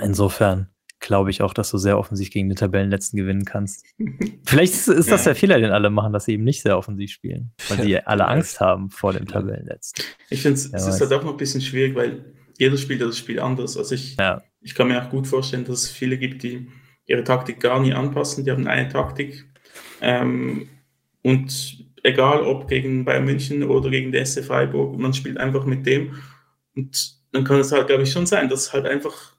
insofern glaube ich auch, dass du sehr offensiv gegen den Tabellenletzten gewinnen kannst. Vielleicht ist, ist das ja. der Fehler, den alle machen, dass sie eben nicht sehr offensiv spielen, weil sie alle Angst haben vor dem Tabellenletzten. Ich finde, es ist halt auch noch ein bisschen schwierig, weil jeder spielt das Spiel anders. Also ich, ja. ich kann mir auch gut vorstellen, dass es viele gibt, die ihre Taktik gar nie anpassen. Die haben eine Taktik. Ähm, und egal ob gegen Bayern München oder gegen die SC Freiburg, man spielt einfach mit dem. Und dann kann es halt, glaube ich, schon sein, dass halt einfach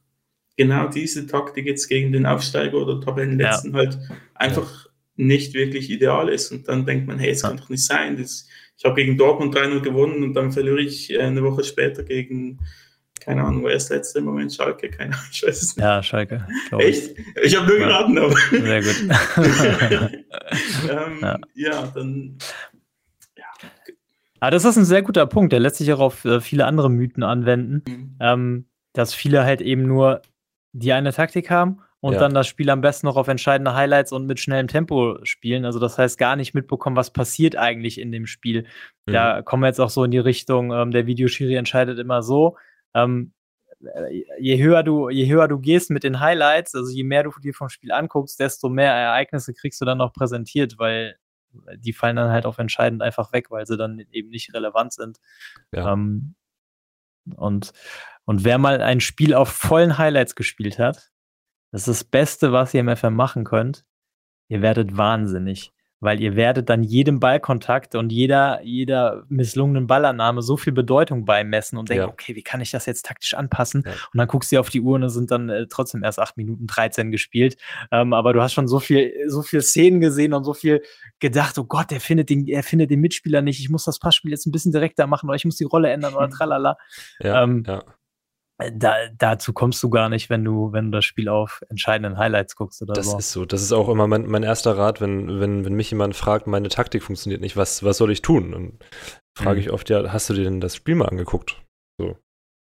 genau diese Taktik jetzt gegen den Aufsteiger oder Tabellenletzten ja. halt einfach nicht wirklich ideal ist. Und dann denkt man, hey, es kann doch nicht sein. Das, ich habe gegen Dortmund 3-0 gewonnen und dann verliere ich äh, eine Woche später gegen, keine Ahnung, wer ist letzte im Moment? Schalke? Keine Ahnung, ich weiß es nicht. Ja, Schalke. Echt? Ich habe nur geraten, aber. Sehr gut. ähm, ja. ja, dann. Ja. Aber das ist ein sehr guter Punkt. Der lässt sich auch auf äh, viele andere Mythen anwenden, mhm. ähm, dass viele halt eben nur die eine Taktik haben und ja. dann das Spiel am besten noch auf entscheidende Highlights und mit schnellem Tempo spielen. Also das heißt gar nicht mitbekommen, was passiert eigentlich in dem Spiel. Mhm. Da kommen wir jetzt auch so in die Richtung, ähm, der Videoschiri entscheidet immer so. Ähm, äh, je höher du, je höher du gehst mit den Highlights, also je mehr du dir vom Spiel anguckst, desto mehr Ereignisse kriegst du dann noch präsentiert, weil die fallen dann halt auf entscheidend einfach weg, weil sie dann eben nicht relevant sind. Ja. Ähm, und, und wer mal ein Spiel auf vollen Highlights gespielt hat, das ist das Beste, was ihr im FM machen könnt. Ihr werdet wahnsinnig, weil ihr werdet dann jedem Ballkontakt und jeder, jeder misslungenen Ballannahme so viel Bedeutung beimessen und denken, ja. okay, wie kann ich das jetzt taktisch anpassen? Ja. Und dann guckst du auf die Uhr und es sind dann äh, trotzdem erst 8 Minuten 13 gespielt. Ähm, aber du hast schon so viel, so viel Szenen gesehen und so viel gedacht, oh Gott, er findet den, er findet den Mitspieler nicht, ich muss das Passspiel jetzt ein bisschen direkter machen oder ich muss die Rolle ändern oder tralala. Ja, ähm, ja. Äh, da, dazu kommst du gar nicht, wenn du, wenn du das Spiel auf entscheidenden Highlights guckst oder das so. Das ist so. Das ist auch immer mein, mein erster Rat, wenn, wenn, wenn mich jemand fragt, meine Taktik funktioniert nicht, was, was soll ich tun? Und frage mhm. ich oft, ja, hast du dir denn das Spiel mal angeguckt?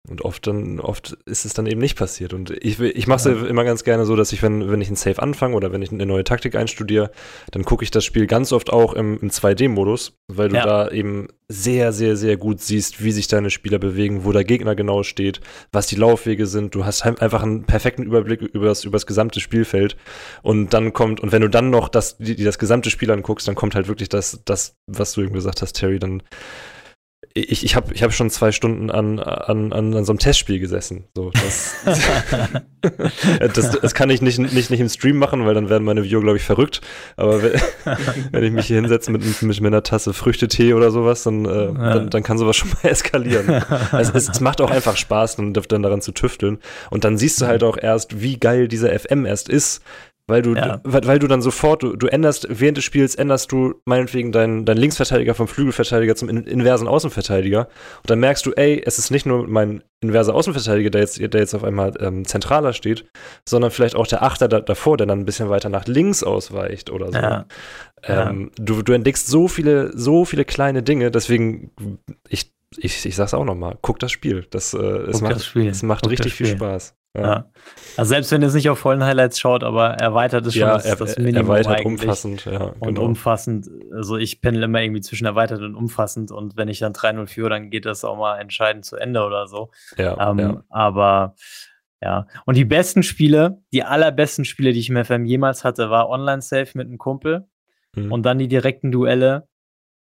Und oft dann, oft ist es dann eben nicht passiert. Und ich, ich mache es ja. immer ganz gerne so, dass ich, wenn, wenn ich ein Safe anfange oder wenn ich eine neue Taktik einstudiere, dann gucke ich das Spiel ganz oft auch im, im 2D-Modus, weil du ja. da eben sehr, sehr, sehr gut siehst, wie sich deine Spieler bewegen, wo der Gegner genau steht, was die Laufwege sind. Du hast einfach einen perfekten Überblick über das, über das gesamte Spielfeld. Und dann kommt, und wenn du dann noch das, die das gesamte Spiel anguckst, dann kommt halt wirklich das, das, was du eben gesagt hast, Terry, dann ich, ich habe ich hab schon zwei Stunden an, an, an, an so einem Testspiel gesessen. So, das, das, das, kann ich nicht, nicht, nicht im Stream machen, weil dann werden meine Viewer, glaube ich, verrückt. Aber wenn, wenn ich mich hier hinsetze mit, mit, mit einer Tasse Früchtetee oder sowas, dann, äh, ja. dann, dann, kann sowas schon mal eskalieren. Also es, es, macht auch einfach Spaß, dann, dann daran zu tüfteln. Und dann siehst du halt auch erst, wie geil dieser FM erst ist, weil du, ja. weil, weil, du dann sofort, du, du, änderst, während des Spiels änderst du meinetwegen deinen dein Linksverteidiger vom Flügelverteidiger zum in, inversen Außenverteidiger. Und dann merkst du, ey, es ist nicht nur mein inverser Außenverteidiger, der jetzt, der jetzt auf einmal ähm, zentraler steht, sondern vielleicht auch der Achter da, davor, der dann ein bisschen weiter nach links ausweicht oder so. Ja. Ähm, ja. Du, du entdeckst so viele, so viele kleine Dinge, deswegen, ich, ich, ich sag's auch nochmal, guck das Spiel. Das, äh, es, macht, das Spiel. es macht guck richtig viel Spaß. Ja. ja. Also selbst wenn ihr es nicht auf vollen Highlights schaut, aber erweitert es schon ja, das, das Minimum erweitert eigentlich. umfassend, ja. Genau. Und umfassend, also ich pendel immer irgendwie zwischen erweitert und umfassend und wenn ich dann 3-0 führe, dann geht das auch mal entscheidend zu Ende oder so. Ja, ähm, ja. Aber ja, und die besten Spiele, die allerbesten Spiele, die ich im FM jemals hatte, war Online-Safe mit einem Kumpel mhm. und dann die direkten Duelle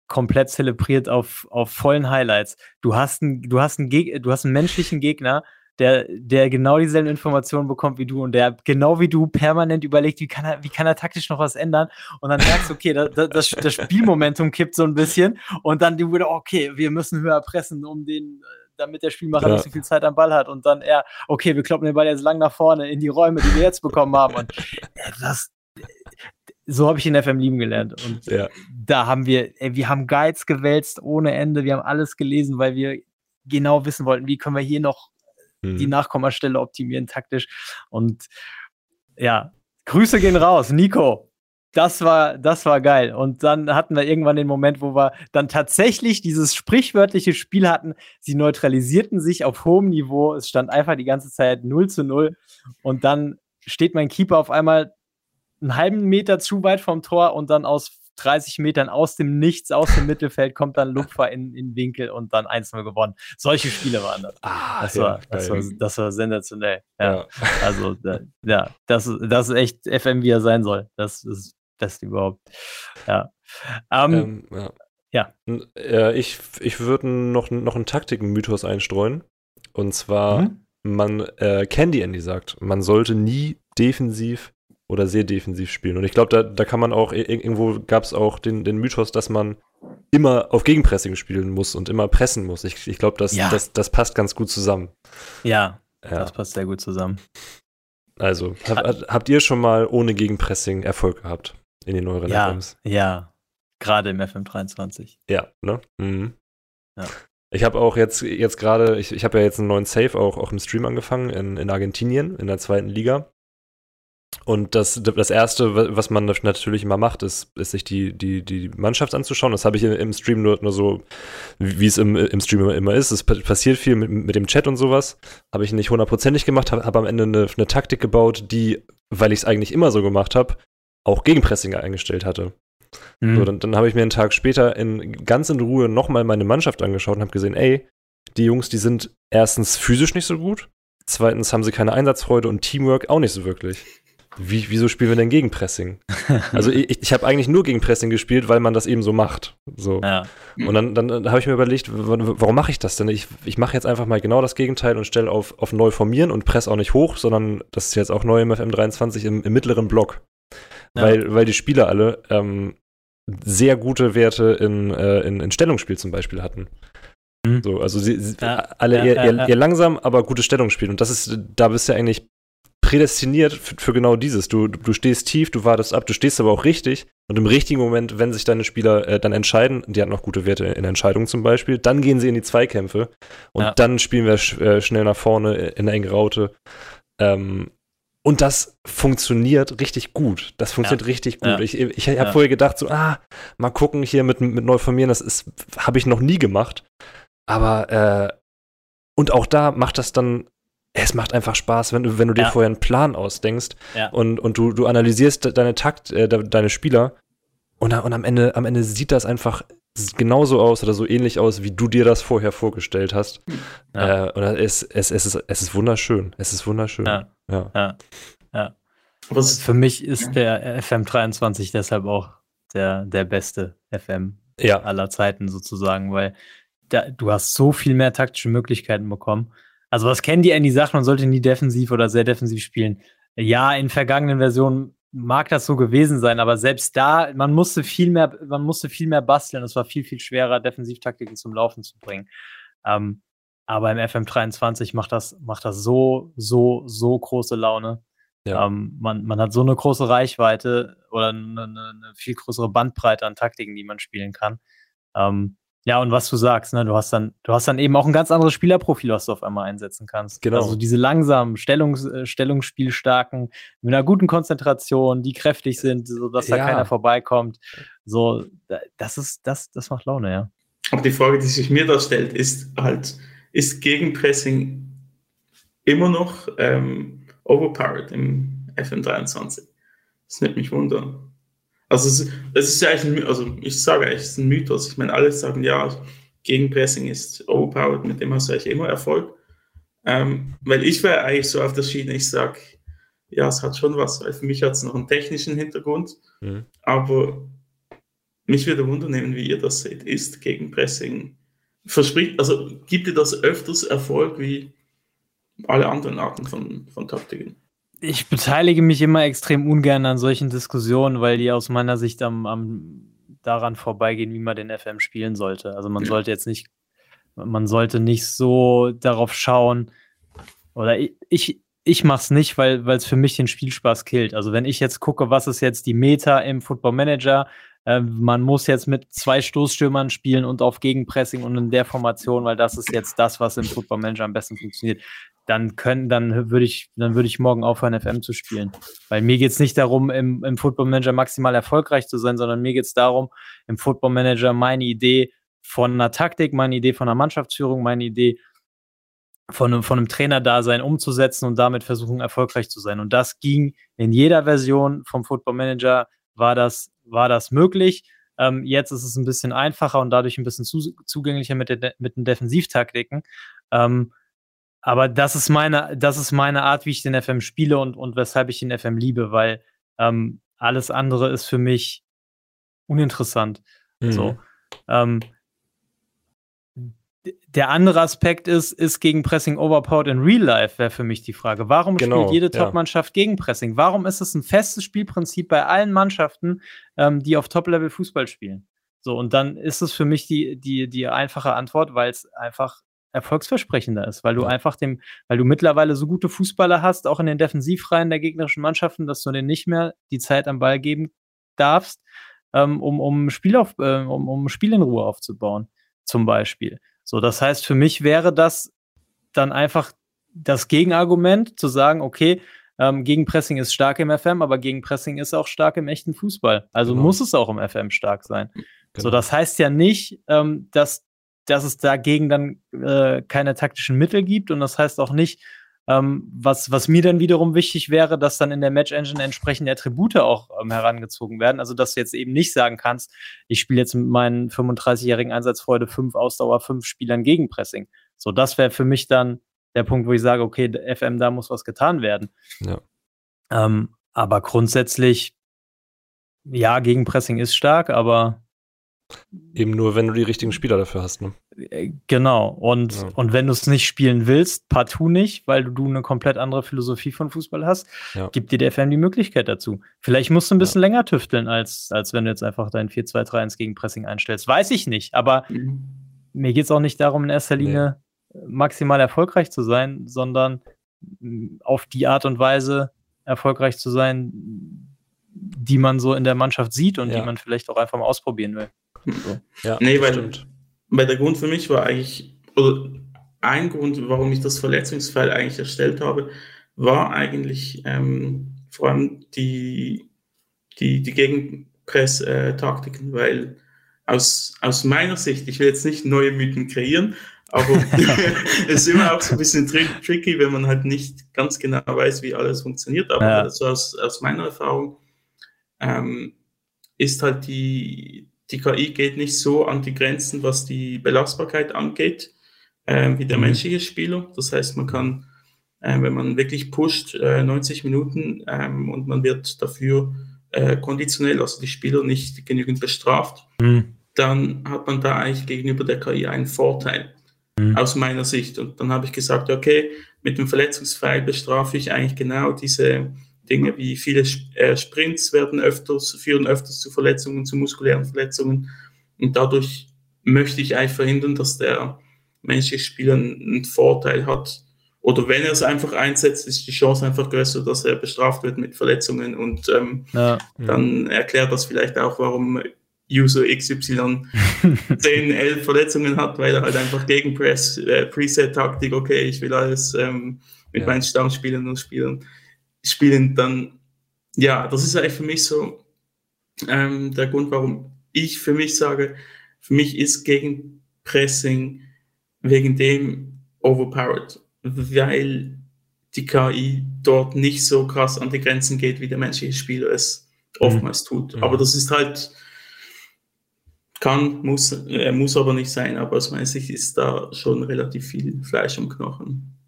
komplett zelebriert auf, auf vollen Highlights. Du hast einen, du hast einen, Geg du hast einen menschlichen Gegner, der, der genau dieselben Informationen bekommt wie du und der genau wie du permanent überlegt, wie kann er, wie kann er taktisch noch was ändern und dann merkst du, okay, das, das, das Spielmomentum kippt so ein bisschen und dann du wieder, okay, wir müssen höher pressen, um den, damit der Spielmacher ja. nicht so viel Zeit am Ball hat und dann er, okay, wir kloppen den Ball jetzt lang nach vorne in die Räume, die wir jetzt bekommen haben und äh, das, so habe ich den FM lieben gelernt. Und ja. da haben wir, ey, wir haben Guides gewälzt ohne Ende, wir haben alles gelesen, weil wir genau wissen wollten, wie können wir hier noch die mhm. Nachkommastelle optimieren taktisch. Und ja, Grüße gehen raus, Nico. Das war, das war geil. Und dann hatten wir irgendwann den Moment, wo wir dann tatsächlich dieses sprichwörtliche Spiel hatten. Sie neutralisierten sich auf hohem Niveau. Es stand einfach die ganze Zeit 0 zu 0. Und dann steht mein Keeper auf einmal einen halben Meter zu weit vom Tor und dann aus 30 Metern aus dem Nichts, aus dem Mittelfeld, kommt dann Lupfer in, in Winkel und dann 1-0 gewonnen. Solche Spiele waren das. Ah, das, war, das, war, das war sensationell. Ja. ja. Also, da, ja, das, das ist echt FM, wie er sein soll. Das ist das überhaupt. Ja. Ähm, ähm, ja. ja. Ich ich würde noch, noch einen Taktiken-Mythos einstreuen. Und zwar, mhm. man, äh, Candy Andy sagt, man sollte nie defensiv oder sehr defensiv spielen. Und ich glaube, da, da kann man auch, irgendwo gab es auch den, den Mythos, dass man immer auf Gegenpressing spielen muss und immer pressen muss. Ich, ich glaube, das, ja. das, das passt ganz gut zusammen. Ja, ja, das passt sehr gut zusammen. Also, hab, habt ihr schon mal ohne Gegenpressing Erfolg gehabt in den neueren ja, FMs. Ja, gerade im FM23. Ja, ne? Mhm. Ja. Ich habe auch jetzt, jetzt gerade, ich, ich habe ja jetzt einen neuen Save auch, auch im Stream angefangen in, in Argentinien, in der zweiten Liga. Und das, das Erste, was man natürlich immer macht, ist, ist sich die, die, die Mannschaft anzuschauen. Das habe ich im Stream nur, nur so, wie es im, im Stream immer ist. Es passiert viel mit, mit dem Chat und sowas. Habe ich nicht hundertprozentig gemacht, habe hab am Ende eine, eine Taktik gebaut, die, weil ich es eigentlich immer so gemacht habe, auch Gegenpressing eingestellt hatte. Mhm. So, dann, dann habe ich mir einen Tag später in, ganz in Ruhe nochmal meine Mannschaft angeschaut und habe gesehen, ey, die Jungs, die sind erstens physisch nicht so gut, zweitens haben sie keine Einsatzfreude und Teamwork auch nicht so wirklich. Wie, wieso spielen wir denn Gegenpressing? Also ich, ich habe eigentlich nur Gegenpressing gespielt, weil man das eben so macht. So. Ja. Und dann, dann, dann habe ich mir überlegt, warum mache ich das denn? Ich, ich mache jetzt einfach mal genau das Gegenteil und stelle auf, auf neu formieren und presse auch nicht hoch, sondern das ist jetzt auch neu im FM23 im, im mittleren Block. Ja. Weil, weil die Spieler alle ähm, sehr gute Werte in, äh, in, in Stellungsspiel zum Beispiel hatten. Mhm. So, also sie, sie ja, alle ja, eher, eher, eher, langsam, aber gute Stellungsspiel. Und das ist, da bist du eigentlich prädestiniert für, für, genau dieses. Du, du stehst tief, du wartest ab, du stehst aber auch richtig. Und im richtigen Moment, wenn sich deine Spieler äh, dann entscheiden, die hatten noch gute Werte in Entscheidungen zum Beispiel, dann gehen sie in die Zweikämpfe und ja. dann spielen wir sch äh, schnell nach vorne in der engen Raute. Ähm, und das funktioniert richtig gut. Das funktioniert ja. richtig gut. Ja. Ich, ich habe ja. vorher gedacht, so, ah, mal gucken hier mit, mit Neuformieren, das habe ich noch nie gemacht. Aber, äh, und auch da macht das dann, es macht einfach Spaß, wenn du, wenn du dir vorher einen Plan ausdenkst und, und du, du analysierst deine Takt, äh, deine Spieler und, und am Ende, am Ende sieht das einfach genauso aus oder so ähnlich aus, wie du dir das vorher vorgestellt hast. Ja. Äh, und es, es, es, ist, es ist wunderschön. Es ist wunderschön. Ja. Ja. ja. ja. Was, Für mich ist der FM23 deshalb auch der, der beste FM ja. aller Zeiten sozusagen, weil da, du hast so viel mehr taktische Möglichkeiten bekommen. Also was kennen die die Sachen, man sollte nie defensiv oder sehr defensiv spielen. Ja, in vergangenen Versionen mag das so gewesen sein, aber selbst da, man musste viel mehr, man musste viel mehr basteln. Es war viel, viel schwerer, Defensivtaktiken zum Laufen zu bringen. Ähm, aber im FM23 macht das, macht das so, so, so große Laune. Ja. Ähm, man, man hat so eine große Reichweite oder eine, eine, viel größere Bandbreite an Taktiken, die man spielen kann. Ähm, ja, und was du sagst, ne, du hast dann, du hast dann eben auch ein ganz anderes Spielerprofil, was du auf einmal einsetzen kannst. Genau. Also diese langsamen, Stellungs, äh, Stellungsspielstarken, mit einer guten Konzentration, die kräftig sind, sodass ja. da keiner vorbeikommt. So, das ist, das, das macht Laune, ja. Aber die Frage, die sich mir da stellt, ist halt, ist Gegenpressing immer noch ähm, overpowered im FM23? Das nimmt mich wundern. Also es, es ist ja eigentlich ein, also ich sage eigentlich, es ist ein Mythos. Ich meine, alle sagen, ja, Gegenpressing ist overpowered, mit dem hast du eigentlich immer Erfolg. Ähm, weil ich wäre eigentlich so auf der Schiene, ich sage, ja, es hat schon was, weil für mich hat es noch einen technischen Hintergrund, mhm. aber mich würde wundern wie ihr das seht. Ist Gegenpressing, verspricht, also gibt ihr das öfters Erfolg wie alle anderen Arten von, von Taktiken? Ich beteilige mich immer extrem ungern an solchen Diskussionen, weil die aus meiner Sicht am, am daran vorbeigehen, wie man den FM spielen sollte. Also man sollte jetzt nicht, man sollte nicht so darauf schauen, oder ich, ich, ich mache es nicht, weil es für mich den Spielspaß killt. Also wenn ich jetzt gucke, was ist jetzt die Meta im Football Manager, äh, man muss jetzt mit zwei Stoßstürmern spielen und auf Gegenpressing und in der Formation, weil das ist jetzt das, was im Football Manager am besten funktioniert dann können, dann würde ich, dann würde ich morgen aufhören, FM zu spielen. Weil mir geht es nicht darum, im, im Football Manager maximal erfolgreich zu sein, sondern mir geht es darum, im Football Manager meine Idee von einer Taktik, meine Idee von einer Mannschaftsführung, meine Idee von einem, von einem Trainerdasein umzusetzen und damit versuchen, erfolgreich zu sein. Und das ging in jeder Version vom Football Manager, war das, war das möglich. Ähm, jetzt ist es ein bisschen einfacher und dadurch ein bisschen zu, zugänglicher mit, der, mit den Defensivtaktiken. Ähm, aber das ist meine, das ist meine Art, wie ich den FM spiele und, und weshalb ich den FM liebe, weil ähm, alles andere ist für mich uninteressant. Mhm. So. Ähm, der andere Aspekt ist, ist gegen Pressing overpowered in Real Life, wäre für mich die Frage. Warum genau, spielt jede Top-Mannschaft gegen Pressing? Warum ist es ein festes Spielprinzip bei allen Mannschaften, ähm, die auf Top-Level Fußball spielen? So, und dann ist es für mich die, die, die einfache Antwort, weil es einfach erfolgsversprechender ist, weil du einfach dem, weil du mittlerweile so gute Fußballer hast, auch in den Defensivreihen der gegnerischen Mannschaften, dass du denen nicht mehr die Zeit am Ball geben darfst, ähm, um, um, Spiel auf, äh, um, um Spiel in Ruhe aufzubauen, zum Beispiel. So, das heißt, für mich wäre das dann einfach das Gegenargument, zu sagen, okay, ähm, Gegenpressing ist stark im FM, aber Gegenpressing ist auch stark im echten Fußball. Also genau. muss es auch im FM stark sein. Genau. So, das heißt ja nicht, ähm, dass, dass es dagegen dann äh, keine taktischen Mittel gibt und das heißt auch nicht, ähm, was, was mir dann wiederum wichtig wäre, dass dann in der Match Engine entsprechende Attribute auch ähm, herangezogen werden. Also, dass du jetzt eben nicht sagen kannst, ich spiele jetzt mit meinen 35-jährigen Einsatzfreude fünf Ausdauer, fünf Spielern Gegenpressing. So, das wäre für mich dann der Punkt, wo ich sage, okay, FM, da muss was getan werden. Ja. Ähm, aber grundsätzlich, ja, Gegenpressing ist stark, aber Eben nur, wenn du die richtigen Spieler dafür hast, ne? Äh, genau. Und, ja. und wenn du es nicht spielen willst, partout nicht, weil du, eine komplett andere Philosophie von Fußball hast, ja. gibt dir der FM die Möglichkeit dazu. Vielleicht musst du ein bisschen ja. länger tüfteln, als, als wenn du jetzt einfach dein 4-2-3-1 gegen Pressing einstellst. Weiß ich nicht, aber mhm. mir geht es auch nicht darum, in erster Linie nee. maximal erfolgreich zu sein, sondern mm, auf die Art und Weise erfolgreich zu sein, die man so in der Mannschaft sieht und die man vielleicht auch einfach mal ausprobieren will. So. Ja, nee, weil, stimmt. weil der Grund für mich war eigentlich, oder ein Grund, warum ich das Verletzungsfall eigentlich erstellt habe, war eigentlich ähm, vor allem die, die, die Gegenpress-Taktiken, weil aus, aus meiner Sicht, ich will jetzt nicht neue Mythen kreieren, aber es ist immer auch so ein bisschen tri tricky, wenn man halt nicht ganz genau weiß, wie alles funktioniert. Aber ja. also aus, aus meiner Erfahrung ähm, ist halt die, die KI geht nicht so an die Grenzen, was die Belastbarkeit angeht, äh, wie der mhm. menschliche Spieler. Das heißt, man kann, äh, wenn man wirklich pusht, äh, 90 Minuten ähm, und man wird dafür äh, konditionell, also die Spieler nicht genügend bestraft, mhm. dann hat man da eigentlich gegenüber der KI einen Vorteil mhm. aus meiner Sicht. Und dann habe ich gesagt, okay, mit dem Verletzungsfrei bestrafe ich eigentlich genau diese Dinge wie viele äh, Sprints werden öfters, führen öfters zu Verletzungen, zu muskulären Verletzungen. Und dadurch möchte ich eigentlich verhindern, dass der menschliche Spieler einen Vorteil hat. Oder wenn er es einfach einsetzt, ist die Chance einfach größer, dass er bestraft wird mit Verletzungen. Und ähm, ja. dann erklärt das vielleicht auch, warum User XY 10, 11 Verletzungen hat, weil er halt einfach gegen Press, äh, Preset-Taktik, okay, ich will alles ähm, mit ja. meinen Stammspielern und Spielern spielen, dann, ja, das ist eigentlich für mich so ähm, der Grund, warum ich für mich sage, für mich ist Gegenpressing wegen dem overpowered, weil die KI dort nicht so krass an die Grenzen geht, wie der menschliche Spieler es mhm. oftmals tut. Mhm. Aber das ist halt, kann, muss, äh, muss aber nicht sein, aber aus meiner Sicht ist da schon relativ viel Fleisch und Knochen.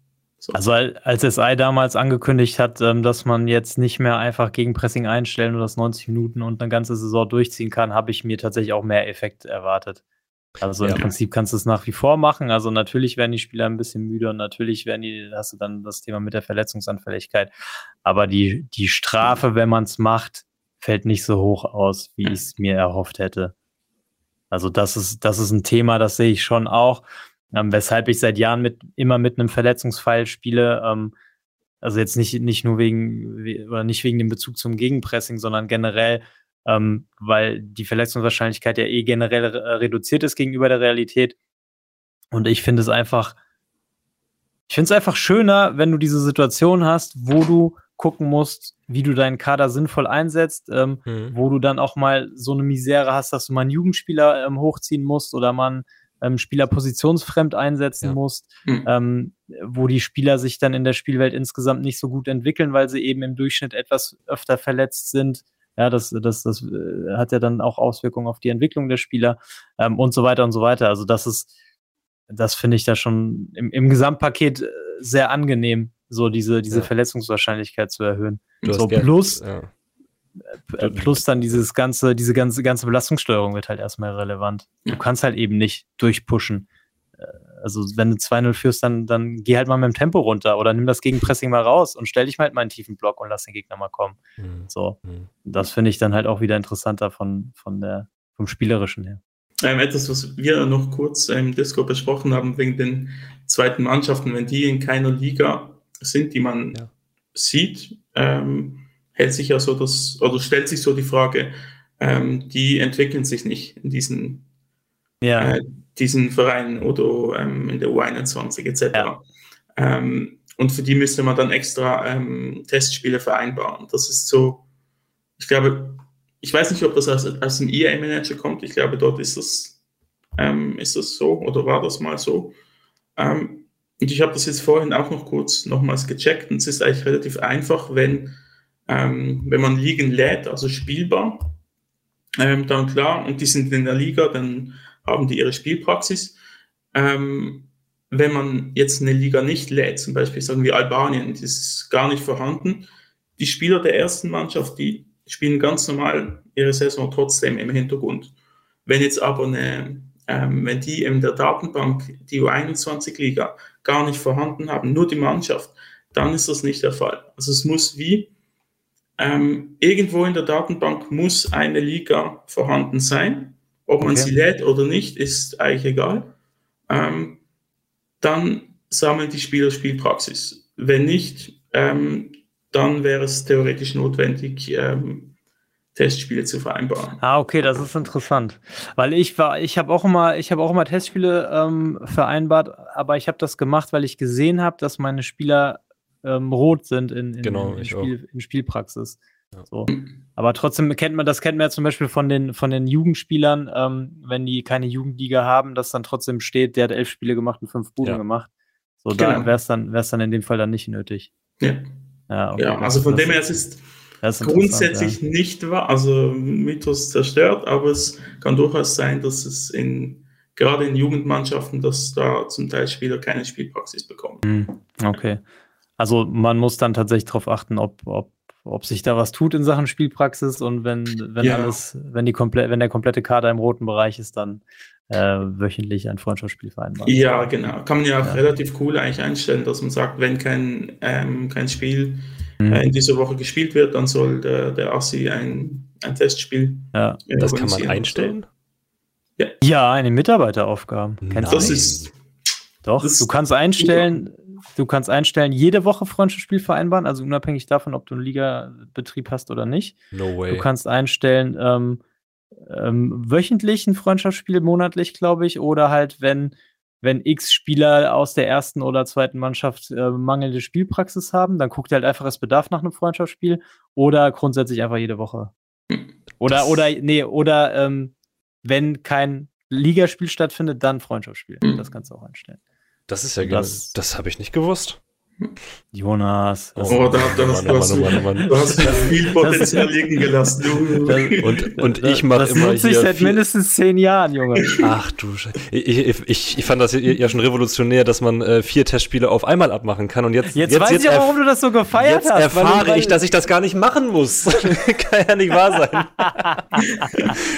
So. Also als SI damals angekündigt hat, ähm, dass man jetzt nicht mehr einfach gegen Pressing einstellen und das 90 Minuten und eine ganze Saison durchziehen kann, habe ich mir tatsächlich auch mehr Effekt erwartet. Also ja. im Prinzip kannst du es nach wie vor machen. Also natürlich werden die Spieler ein bisschen müde und natürlich werden die, hast du dann das Thema mit der Verletzungsanfälligkeit. Aber die, die Strafe, wenn man es macht, fällt nicht so hoch aus, wie ich es mir erhofft hätte. Also das ist, das ist ein Thema, das sehe ich schon auch ähm, weshalb ich seit Jahren mit, immer mit einem Verletzungsfall spiele. Ähm, also jetzt nicht, nicht nur wegen, oder nicht wegen dem Bezug zum Gegenpressing, sondern generell, ähm, weil die Verletzungswahrscheinlichkeit ja eh generell reduziert ist gegenüber der Realität. Und ich finde es einfach, ich finde es einfach schöner, wenn du diese Situation hast, wo du gucken musst, wie du deinen Kader sinnvoll einsetzt, ähm, mhm. wo du dann auch mal so eine Misere hast, dass du mal einen Jugendspieler ähm, hochziehen musst oder man ähm, Spieler positionsfremd einsetzen ja. musst, mhm. ähm, wo die Spieler sich dann in der Spielwelt insgesamt nicht so gut entwickeln, weil sie eben im Durchschnitt etwas öfter verletzt sind. Ja, das, das, das äh, hat ja dann auch Auswirkungen auf die Entwicklung der Spieler ähm, und so weiter und so weiter. Also das ist, das finde ich da schon im, im Gesamtpaket äh, sehr angenehm, so diese, diese ja. Verletzungswahrscheinlichkeit zu erhöhen. Du so plus, ja. Äh, plus dann dieses ganze, diese ganze, ganze Belastungssteuerung wird halt erstmal relevant. Du kannst halt eben nicht durchpushen. Äh, also wenn du 2-0 führst, dann, dann geh halt mal mit dem Tempo runter oder nimm das Gegenpressing mal raus und stell dich mal halt mal in einen tiefen Block und lass den Gegner mal kommen. Mhm. So. Mhm. Das finde ich dann halt auch wieder interessanter von, von der, vom Spielerischen her. Ähm, etwas, was wir noch kurz im Disco besprochen haben, wegen den zweiten Mannschaften, wenn die in keiner Liga sind, die man ja. sieht, ähm, hält sich ja so das, oder stellt sich so die Frage, ähm, die entwickeln sich nicht in diesen, ja. äh, diesen Vereinen oder ähm, in der U21 etc. Ja. Ähm, und für die müsste man dann extra ähm, Testspiele vereinbaren. Das ist so, ich glaube, ich weiß nicht, ob das aus, aus dem EA-Manager kommt. Ich glaube, dort ist das, ähm, ist das so oder war das mal so. Ähm, und ich habe das jetzt vorhin auch noch kurz nochmals gecheckt und es ist eigentlich relativ einfach, wenn, ähm, wenn man Ligen lädt, also spielbar, ähm, dann klar, und die sind in der Liga, dann haben die ihre Spielpraxis. Ähm, wenn man jetzt eine Liga nicht lädt, zum Beispiel sagen wir Albanien, das ist gar nicht vorhanden, die Spieler der ersten Mannschaft, die spielen ganz normal ihre Saison trotzdem im Hintergrund. Wenn jetzt aber eine, ähm, wenn die in der Datenbank die U21-Liga gar nicht vorhanden haben, nur die Mannschaft, dann ist das nicht der Fall. Also es muss wie ähm, irgendwo in der Datenbank muss eine Liga vorhanden sein. Ob man okay. sie lädt oder nicht, ist eigentlich egal. Ähm, dann sammeln die Spieler Spielpraxis. Wenn nicht, ähm, dann wäre es theoretisch notwendig, ähm, Testspiele zu vereinbaren. Ah, okay, das ist interessant, weil ich war, ich habe auch immer, ich habe auch immer Testspiele ähm, vereinbart, aber ich habe das gemacht, weil ich gesehen habe, dass meine Spieler ähm, rot sind in, in, genau, in, Spiel, in Spielpraxis. Ja. So. Aber trotzdem kennt man, das kennt man ja zum Beispiel von den, von den Jugendspielern, ähm, wenn die keine Jugendliga haben, dass dann trotzdem steht, der hat elf Spiele gemacht und fünf Buden ja. gemacht. So, genau. da wäre es dann, wär's dann in dem Fall dann nicht nötig. Ja. Ja, okay, ja also von dem her, es ist, ist grundsätzlich ja. nicht wahr, also Mythos zerstört, aber es kann durchaus sein, dass es in, gerade in Jugendmannschaften, dass da zum Teil Spieler keine Spielpraxis bekommen. Hm, okay. Also man muss dann tatsächlich darauf achten, ob, ob ob sich da was tut in Sachen Spielpraxis und wenn, wenn ja. alles, wenn die komplett, wenn der komplette Kader im roten Bereich ist, dann äh, wöchentlich ein Freundschaftsspiel vereinbaren. Ja, genau. Kann man ja auch ja. relativ cool eigentlich einstellen, dass man sagt, wenn kein, ähm, kein Spiel mhm. äh, in dieser Woche gespielt wird, dann soll der, der Assi ein, ein Testspiel. Ja, äh, das kann man einstellen. Ja. ja, eine Mitarbeiteraufgabe. Das ist doch, das du kannst einstellen, Du kannst einstellen, jede Woche Freundschaftsspiel vereinbaren, also unabhängig davon, ob du einen Ligabetrieb hast oder nicht. No way. Du kannst einstellen, ähm, ähm, wöchentlich ein Freundschaftsspiel, monatlich, glaube ich, oder halt, wenn, wenn x Spieler aus der ersten oder zweiten Mannschaft äh, mangelnde Spielpraxis haben, dann guckt er halt einfach, es bedarf nach einem Freundschaftsspiel oder grundsätzlich einfach jede Woche. Oder, das oder, nee, oder ähm, wenn kein Ligaspiel stattfindet, dann Freundschaftsspiel. Mhm. Das kannst du auch einstellen. Das ist ja Das, das habe ich nicht gewusst. Jonas. Oh, da, da, hast, Mann, Mann, Mann, Mann, du hast viel Potenzial liegen gelassen. Du. Und, und ich mache immer hier. Das ich seit mindestens zehn Jahren, Junge. Ach du Scheiße. Ich, ich, ich, fand das ja schon revolutionär, dass man äh, vier Testspiele auf einmal abmachen kann. Und jetzt, jetzt, jetzt weiß jetzt ich auch, warum du das so gefeiert jetzt hast. Jetzt erfahre ich, dass ich das gar nicht machen muss. kann ja nicht wahr sein.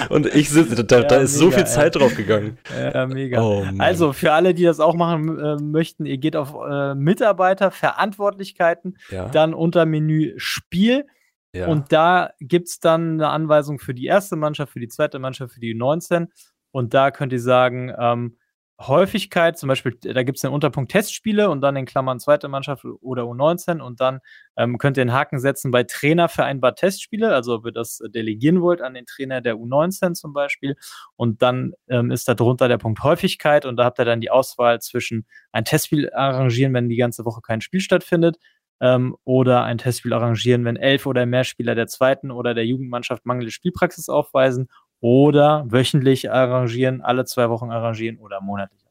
und ich sitze, da, ja, da ist mega, so viel Zeit drauf gegangen. Ja, mega. Oh, also für alle, die das auch machen äh, möchten, ihr geht auf äh, Mitarbeiter verantwortlich Möglichkeiten. Ja. Dann unter Menü Spiel. Ja. Und da gibt es dann eine Anweisung für die erste Mannschaft, für die zweite Mannschaft, für die 19. Und da könnt ihr sagen, ähm, Häufigkeit, zum Beispiel, da gibt es den Unterpunkt Testspiele und dann in Klammern zweite Mannschaft oder U19 und dann ähm, könnt ihr einen Haken setzen bei Trainer vereinbart Testspiele, also ob ihr das delegieren wollt an den Trainer der U19 zum Beispiel. Und dann ähm, ist da drunter der Punkt Häufigkeit und da habt ihr dann die Auswahl zwischen ein Testspiel arrangieren, wenn die ganze Woche kein Spiel stattfindet ähm, oder ein Testspiel arrangieren, wenn elf oder mehr Spieler der zweiten oder der Jugendmannschaft mangelnde Spielpraxis aufweisen oder wöchentlich arrangieren, alle zwei Wochen arrangieren oder monatlich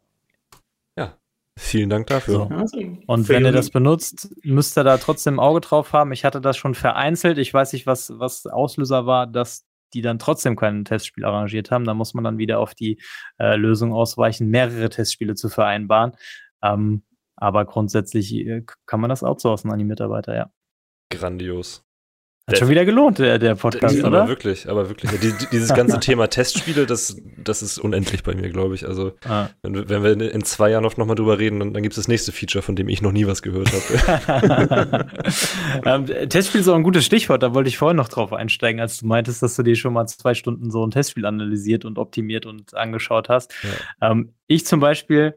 Ja, vielen Dank dafür. So. Also, und wenn ihr das benutzt, müsst ihr da trotzdem ein Auge drauf haben. Ich hatte das schon vereinzelt. Ich weiß nicht, was, was Auslöser war, dass die dann trotzdem kein Testspiel arrangiert haben. Da muss man dann wieder auf die äh, Lösung ausweichen, mehrere Testspiele zu vereinbaren. Ähm, aber grundsätzlich äh, kann man das outsourcen an die Mitarbeiter, ja. Grandios. Hat schon wieder gelohnt, der, der Podcast, der, oder? Aber wirklich, aber wirklich. Die, dieses ganze Thema Testspiele, das, das ist unendlich bei mir, glaube ich. Also, ah. wenn, wenn, wir in zwei Jahren noch, noch mal drüber reden, dann, dann gibt es das nächste Feature, von dem ich noch nie was gehört habe. ähm, Testspiel ist auch ein gutes Stichwort, da wollte ich vorhin noch drauf einsteigen, als du meintest, dass du dir schon mal zwei Stunden so ein Testspiel analysiert und optimiert und angeschaut hast. Ja. Ähm, ich zum Beispiel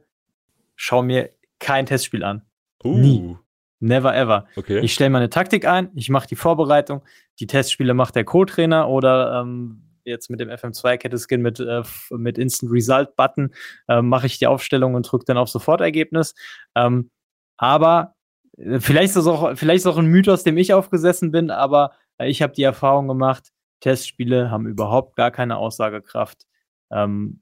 schaue mir kein Testspiel an. Uh. Nie. Never ever. Okay. Ich stelle meine Taktik ein, ich mache die Vorbereitung, die Testspiele macht der Co-Trainer oder ähm, jetzt mit dem FM2-Kette-Skin mit, äh, mit Instant Result-Button äh, mache ich die Aufstellung und drücke dann auf Sofortergebnis. Ähm, aber äh, vielleicht ist, das auch, vielleicht ist auch ein Mythos, dem ich aufgesessen bin, aber äh, ich habe die Erfahrung gemacht, Testspiele haben überhaupt gar keine Aussagekraft ähm,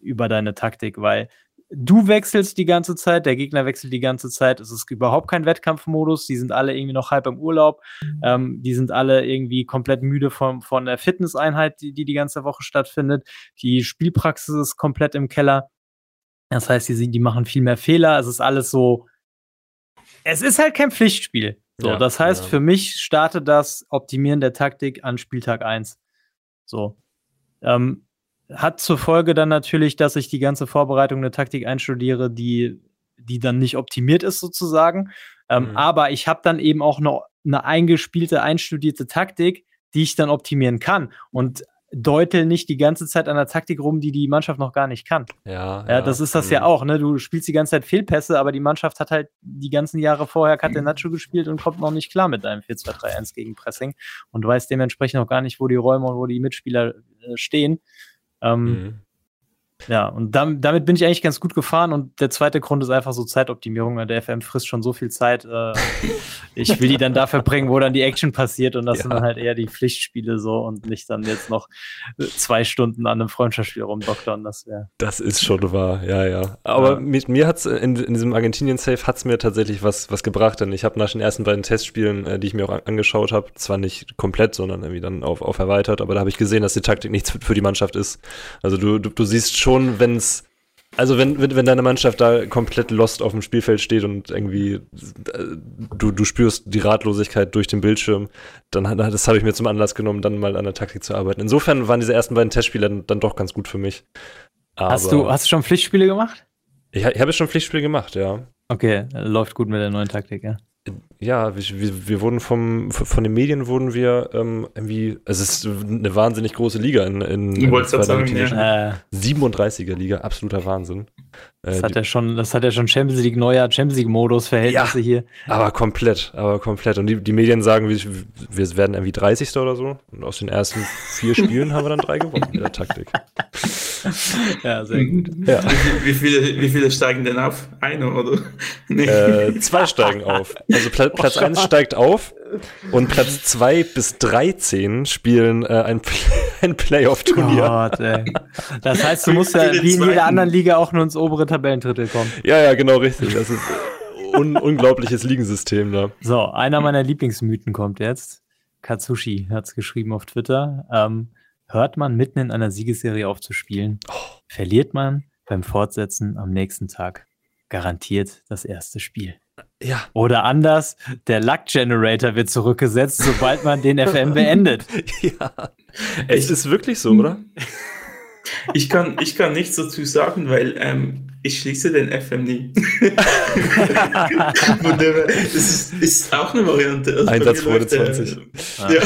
über deine Taktik, weil du wechselst die ganze Zeit, der Gegner wechselt die ganze Zeit, es ist überhaupt kein Wettkampfmodus, die sind alle irgendwie noch halb im Urlaub, mhm. ähm, die sind alle irgendwie komplett müde von, von der Fitnesseinheit, die, die die ganze Woche stattfindet, die Spielpraxis ist komplett im Keller, das heißt, die, die machen viel mehr Fehler, es ist alles so, es ist halt kein Pflichtspiel. So, ja, das heißt, ja. für mich startet das Optimieren der Taktik an Spieltag 1. So. Ähm, hat zur Folge dann natürlich, dass ich die ganze Vorbereitung eine Taktik einstudiere, die, die dann nicht optimiert ist, sozusagen. Ähm, mhm. Aber ich habe dann eben auch noch eine eingespielte, einstudierte Taktik, die ich dann optimieren kann. Und deutel nicht die ganze Zeit an der Taktik rum, die die Mannschaft noch gar nicht kann. Ja, ja, das ist das ja auch. Ne? Du spielst die ganze Zeit Fehlpässe, aber die Mannschaft hat halt die ganzen Jahre vorher Catenaccio gespielt und kommt noch nicht klar mit einem 4-2-3-1 gegen Pressing und weiß dementsprechend noch gar nicht, wo die Räume und wo die Mitspieler äh, stehen. Ähm, mhm. Ja, und damit, damit bin ich eigentlich ganz gut gefahren. Und der zweite Grund ist einfach so Zeitoptimierung. Der FM frisst schon so viel Zeit. Äh, ich will die dann dafür bringen, wo dann die Action passiert. Und das ja. sind dann halt eher die Pflichtspiele so und nicht dann jetzt noch äh, zwei Stunden an einem Freundschaftsspiel rumdoktern. Das wäre. Das ist schon wahr, ja, ja. Aber ja. mit mir hat's in, in diesem Argentinien-Safe hat's mir tatsächlich was, was gebracht. Denn ich habe nach den ersten beiden Testspielen, äh, die ich mir auch angeschaut habe, zwar nicht komplett, sondern irgendwie dann auf, auf erweitert, aber da habe ich gesehen, dass die Taktik nichts für, für die Mannschaft ist. Also du, du, du siehst schon, schon, wenn es also wenn, wenn, wenn deine Mannschaft da komplett lost auf dem Spielfeld steht und irgendwie äh, du, du spürst die Ratlosigkeit durch den Bildschirm, dann das habe ich mir zum Anlass genommen, dann mal an der Taktik zu arbeiten. Insofern waren diese ersten beiden Testspiele dann, dann doch ganz gut für mich. Aber hast du hast du schon Pflichtspiele gemacht? Ich, ich habe schon Pflichtspiele gemacht, ja. Okay, läuft gut mit der neuen Taktik, ja. Ja, wir, wir, wurden vom, von den Medien wurden wir ähm, irgendwie, also es ist eine wahnsinnig große Liga in, in, in der sagen, ja. 37er Liga, absoluter Wahnsinn. Das, äh, hat ja schon, das hat ja schon Champions League, neuer Champions League Modus Verhältnisse ja, hier. Aber komplett, aber komplett. Und die, die Medien sagen, wir, wir werden irgendwie 30. oder so. Und aus den ersten vier Spielen haben wir dann drei gewonnen mit der Taktik. ja, sehr gut. Ja. Wie, wie, viele, wie viele steigen denn auf? Eine oder? Nee. Äh, zwei steigen auf. Also Pla Platz 1 oh, steigt auf und Platz 2 bis 13 spielen äh, ein, ein Playoff-Turnier. Das heißt, du musst ja wie in jeder anderen Liga auch nur ins obere Tabellendrittel kommen. Ja, ja, genau richtig. Das ist un unglaubliches Ligensystem da. So, einer meiner Lieblingsmythen kommt jetzt. Katsushi hat es geschrieben auf Twitter. Ähm, hört man mitten in einer Siegesserie auf zu spielen, oh. verliert man beim Fortsetzen am nächsten Tag garantiert das erste Spiel. Ja. Oder anders, der Luck Generator wird zurückgesetzt, sobald man den FM beendet. Ja. Es ist wirklich so, oder? Ich kann, ich kann nichts dazu sagen, weil ähm, ich schließe den FM nie. das ist, ist, auch eine Variante. Also Einsatzfreude 20. Äh, ja.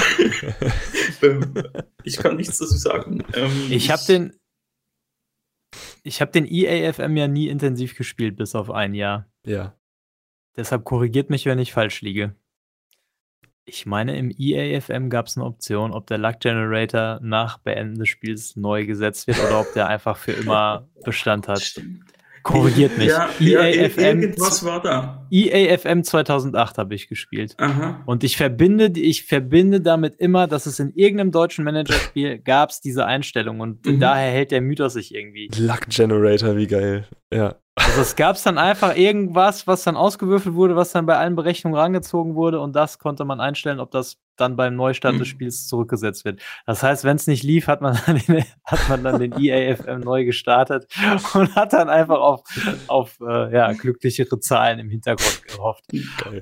ich kann nichts dazu sagen. Ähm, ich habe den, ich habe den EAFM ja nie intensiv gespielt, bis auf ein Jahr. Ja. Deshalb korrigiert mich, wenn ich falsch liege. Ich meine, im EAFM gab es eine Option, ob der Luck Generator nach Beenden des Spiels neu gesetzt wird oder ob der einfach für immer Bestand hat. Korrigiert mich. Ja, EAFM, ja, irgendwas war da. EAFM 2008 habe ich gespielt. Aha. Und ich verbinde, ich verbinde damit immer, dass es in irgendeinem deutschen Managerspiel gab es diese Einstellung und mhm. daher hält der Mythos sich irgendwie. Luck Generator, wie geil. Ja. Also es gab dann einfach irgendwas, was dann ausgewürfelt wurde, was dann bei allen Berechnungen rangezogen wurde und das konnte man einstellen, ob das dann beim Neustart mhm. des Spiels zurückgesetzt wird. Das heißt, wenn es nicht lief, hat man, dann den, hat man dann den EAFM neu gestartet und hat dann einfach auf, auf äh, ja, glücklichere Zahlen im Hintergrund gehofft.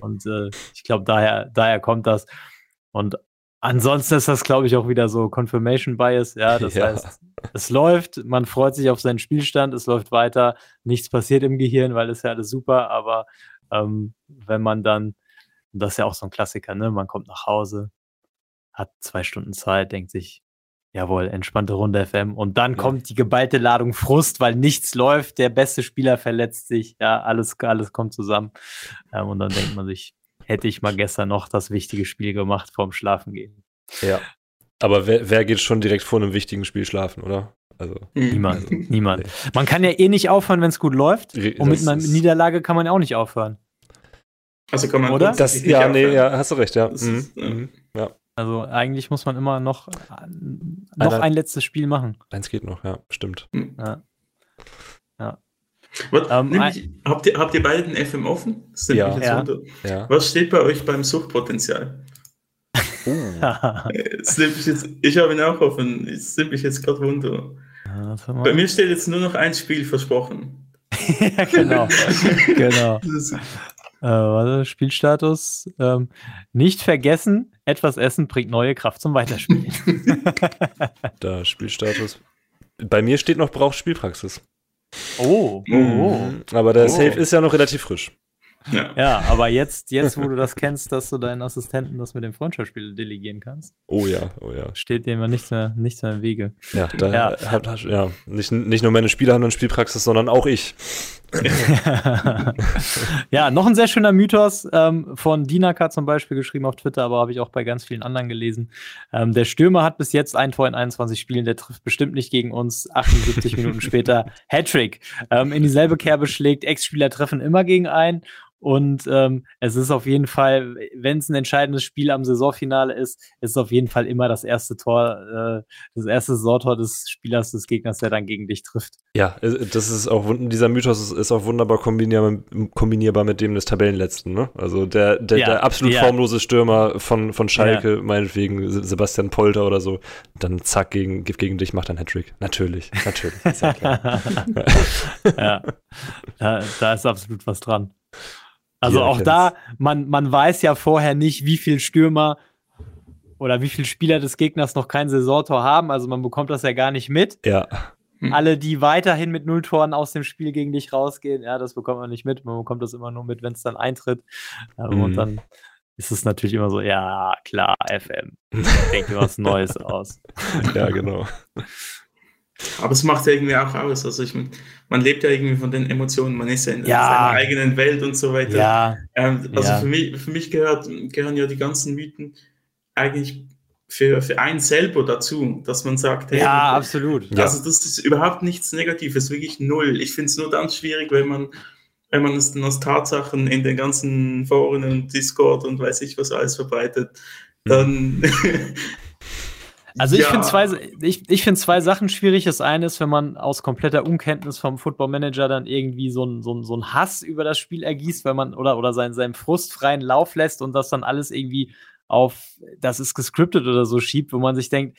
Und äh, ich glaube, daher, daher kommt das. Und Ansonsten ist das, glaube ich, auch wieder so Confirmation Bias. Ja, das ja. heißt, es läuft, man freut sich auf seinen Spielstand, es läuft weiter, nichts passiert im Gehirn, weil es ja alles super, aber ähm, wenn man dann, und das ist ja auch so ein Klassiker, ne, man kommt nach Hause, hat zwei Stunden Zeit, denkt sich, jawohl, entspannte Runde FM und dann ja. kommt die geballte Ladung Frust, weil nichts läuft, der beste Spieler verletzt sich, ja, alles, alles kommt zusammen ähm, und dann denkt man sich, hätte ich mal gestern noch das wichtige Spiel gemacht vorm Schlafengehen. Ja. Aber wer, wer geht schon direkt vor einem wichtigen Spiel schlafen, oder? Also, niemand, also, niemand. Man kann ja eh nicht aufhören, wenn es gut läuft. Und mit einer Niederlage kann man ja auch nicht aufhören. Also kann man oder? Das, ja, nee, ja, hast du recht, ja. Mhm. Ist, mhm. ja. Also eigentlich muss man immer noch, noch ein letztes Spiel machen. Eins geht noch, ja, stimmt. Mhm. Ja. Was, ähm, ich, habt, ihr, habt ihr beide den FM offen? Ja. Ja. ja. Was steht bei euch beim Suchtpotenzial? Uh. ich, jetzt, ich habe ihn auch offen. Ich nimmt mich jetzt gerade wunder. Ja, bei mir steht jetzt nur noch ein Spiel versprochen. ja, genau. genau. Äh, warte, Spielstatus. Ähm, nicht vergessen, etwas essen bringt neue Kraft zum Weiterspielen. da, Spielstatus. Bei mir steht noch braucht Spielpraxis. Oh, oh, oh. Aber der oh. Safe ist ja noch relativ frisch. Ja. ja, aber jetzt, jetzt, wo du das kennst, dass du deinen Assistenten das mit dem Freundschaftsspiel delegieren kannst. Oh ja, oh ja. Steht dem ja nichts mehr, nichts mehr im Wege. Ja, da ja. Hat, ja nicht, nicht nur meine Spieler haben eine Spielpraxis, sondern auch ich. ja, noch ein sehr schöner Mythos ähm, von Dinaka zum Beispiel geschrieben auf Twitter, aber habe ich auch bei ganz vielen anderen gelesen. Ähm, der Stürmer hat bis jetzt ein Tor in 21 Spielen, der trifft bestimmt nicht gegen uns. 78 Minuten später Hattrick. Ähm, in dieselbe Kerbe schlägt, Ex-Spieler treffen immer gegen einen und ähm, es ist auf jeden Fall, wenn es ein entscheidendes Spiel am Saisonfinale ist, ist es auf jeden Fall immer das erste Tor, äh, das erste Saisontor des Spielers des Gegners, der dann gegen dich trifft. Ja, äh, das ist auch dieser Mythos ist, auch wunderbar kombinierbar, kombinierbar mit dem des Tabellenletzten. Ne? Also der, der, ja, der absolut ja. formlose Stürmer von, von Schalke, ja. meinetwegen Sebastian Polter oder so, dann zack gegen, gegen dich macht ein Hattrick. Natürlich, natürlich. Sehr klar. ja, da, ist absolut was dran. Also auch da, man, man weiß ja vorher nicht, wie viel Stürmer oder wie viele Spieler des Gegners noch kein Saisontor haben. Also man bekommt das ja gar nicht mit. Ja. Hm. Alle, die weiterhin mit Nulltoren aus dem Spiel gegen dich rausgehen, ja, das bekommt man nicht mit. Man bekommt das immer nur mit, wenn es dann eintritt. Mhm. Und dann ist es natürlich immer so, ja, klar, FM. Denke was Neues aus. Ja, genau. Aber es macht ja irgendwie auch aus. Also ich, man lebt ja irgendwie von den Emotionen, man ist ja in ja. seiner eigenen Welt und so weiter. Ja. Ähm, also ja. Für, mich, für mich gehört, gehören ja die ganzen Mythen eigentlich für, für einen selber dazu, dass man sagt, hey, ja, absolut. Also das ist überhaupt nichts Negatives, wirklich null. Ich finde es nur dann schwierig, wenn man wenn man es dann als Tatsachen in den ganzen Foren und Discord und weiß ich was alles verbreitet, dann mhm. Also ich ja. finde zwei, ich, ich finde zwei Sachen schwierig. Das eine ist, wenn man aus kompletter Unkenntnis vom Football Manager dann irgendwie so einen so so ein Hass über das Spiel ergießt, weil man oder, oder seinen, seinen frustfreien Lauf lässt und das dann alles irgendwie auf, das ist gescriptet oder so schiebt, wo man sich denkt,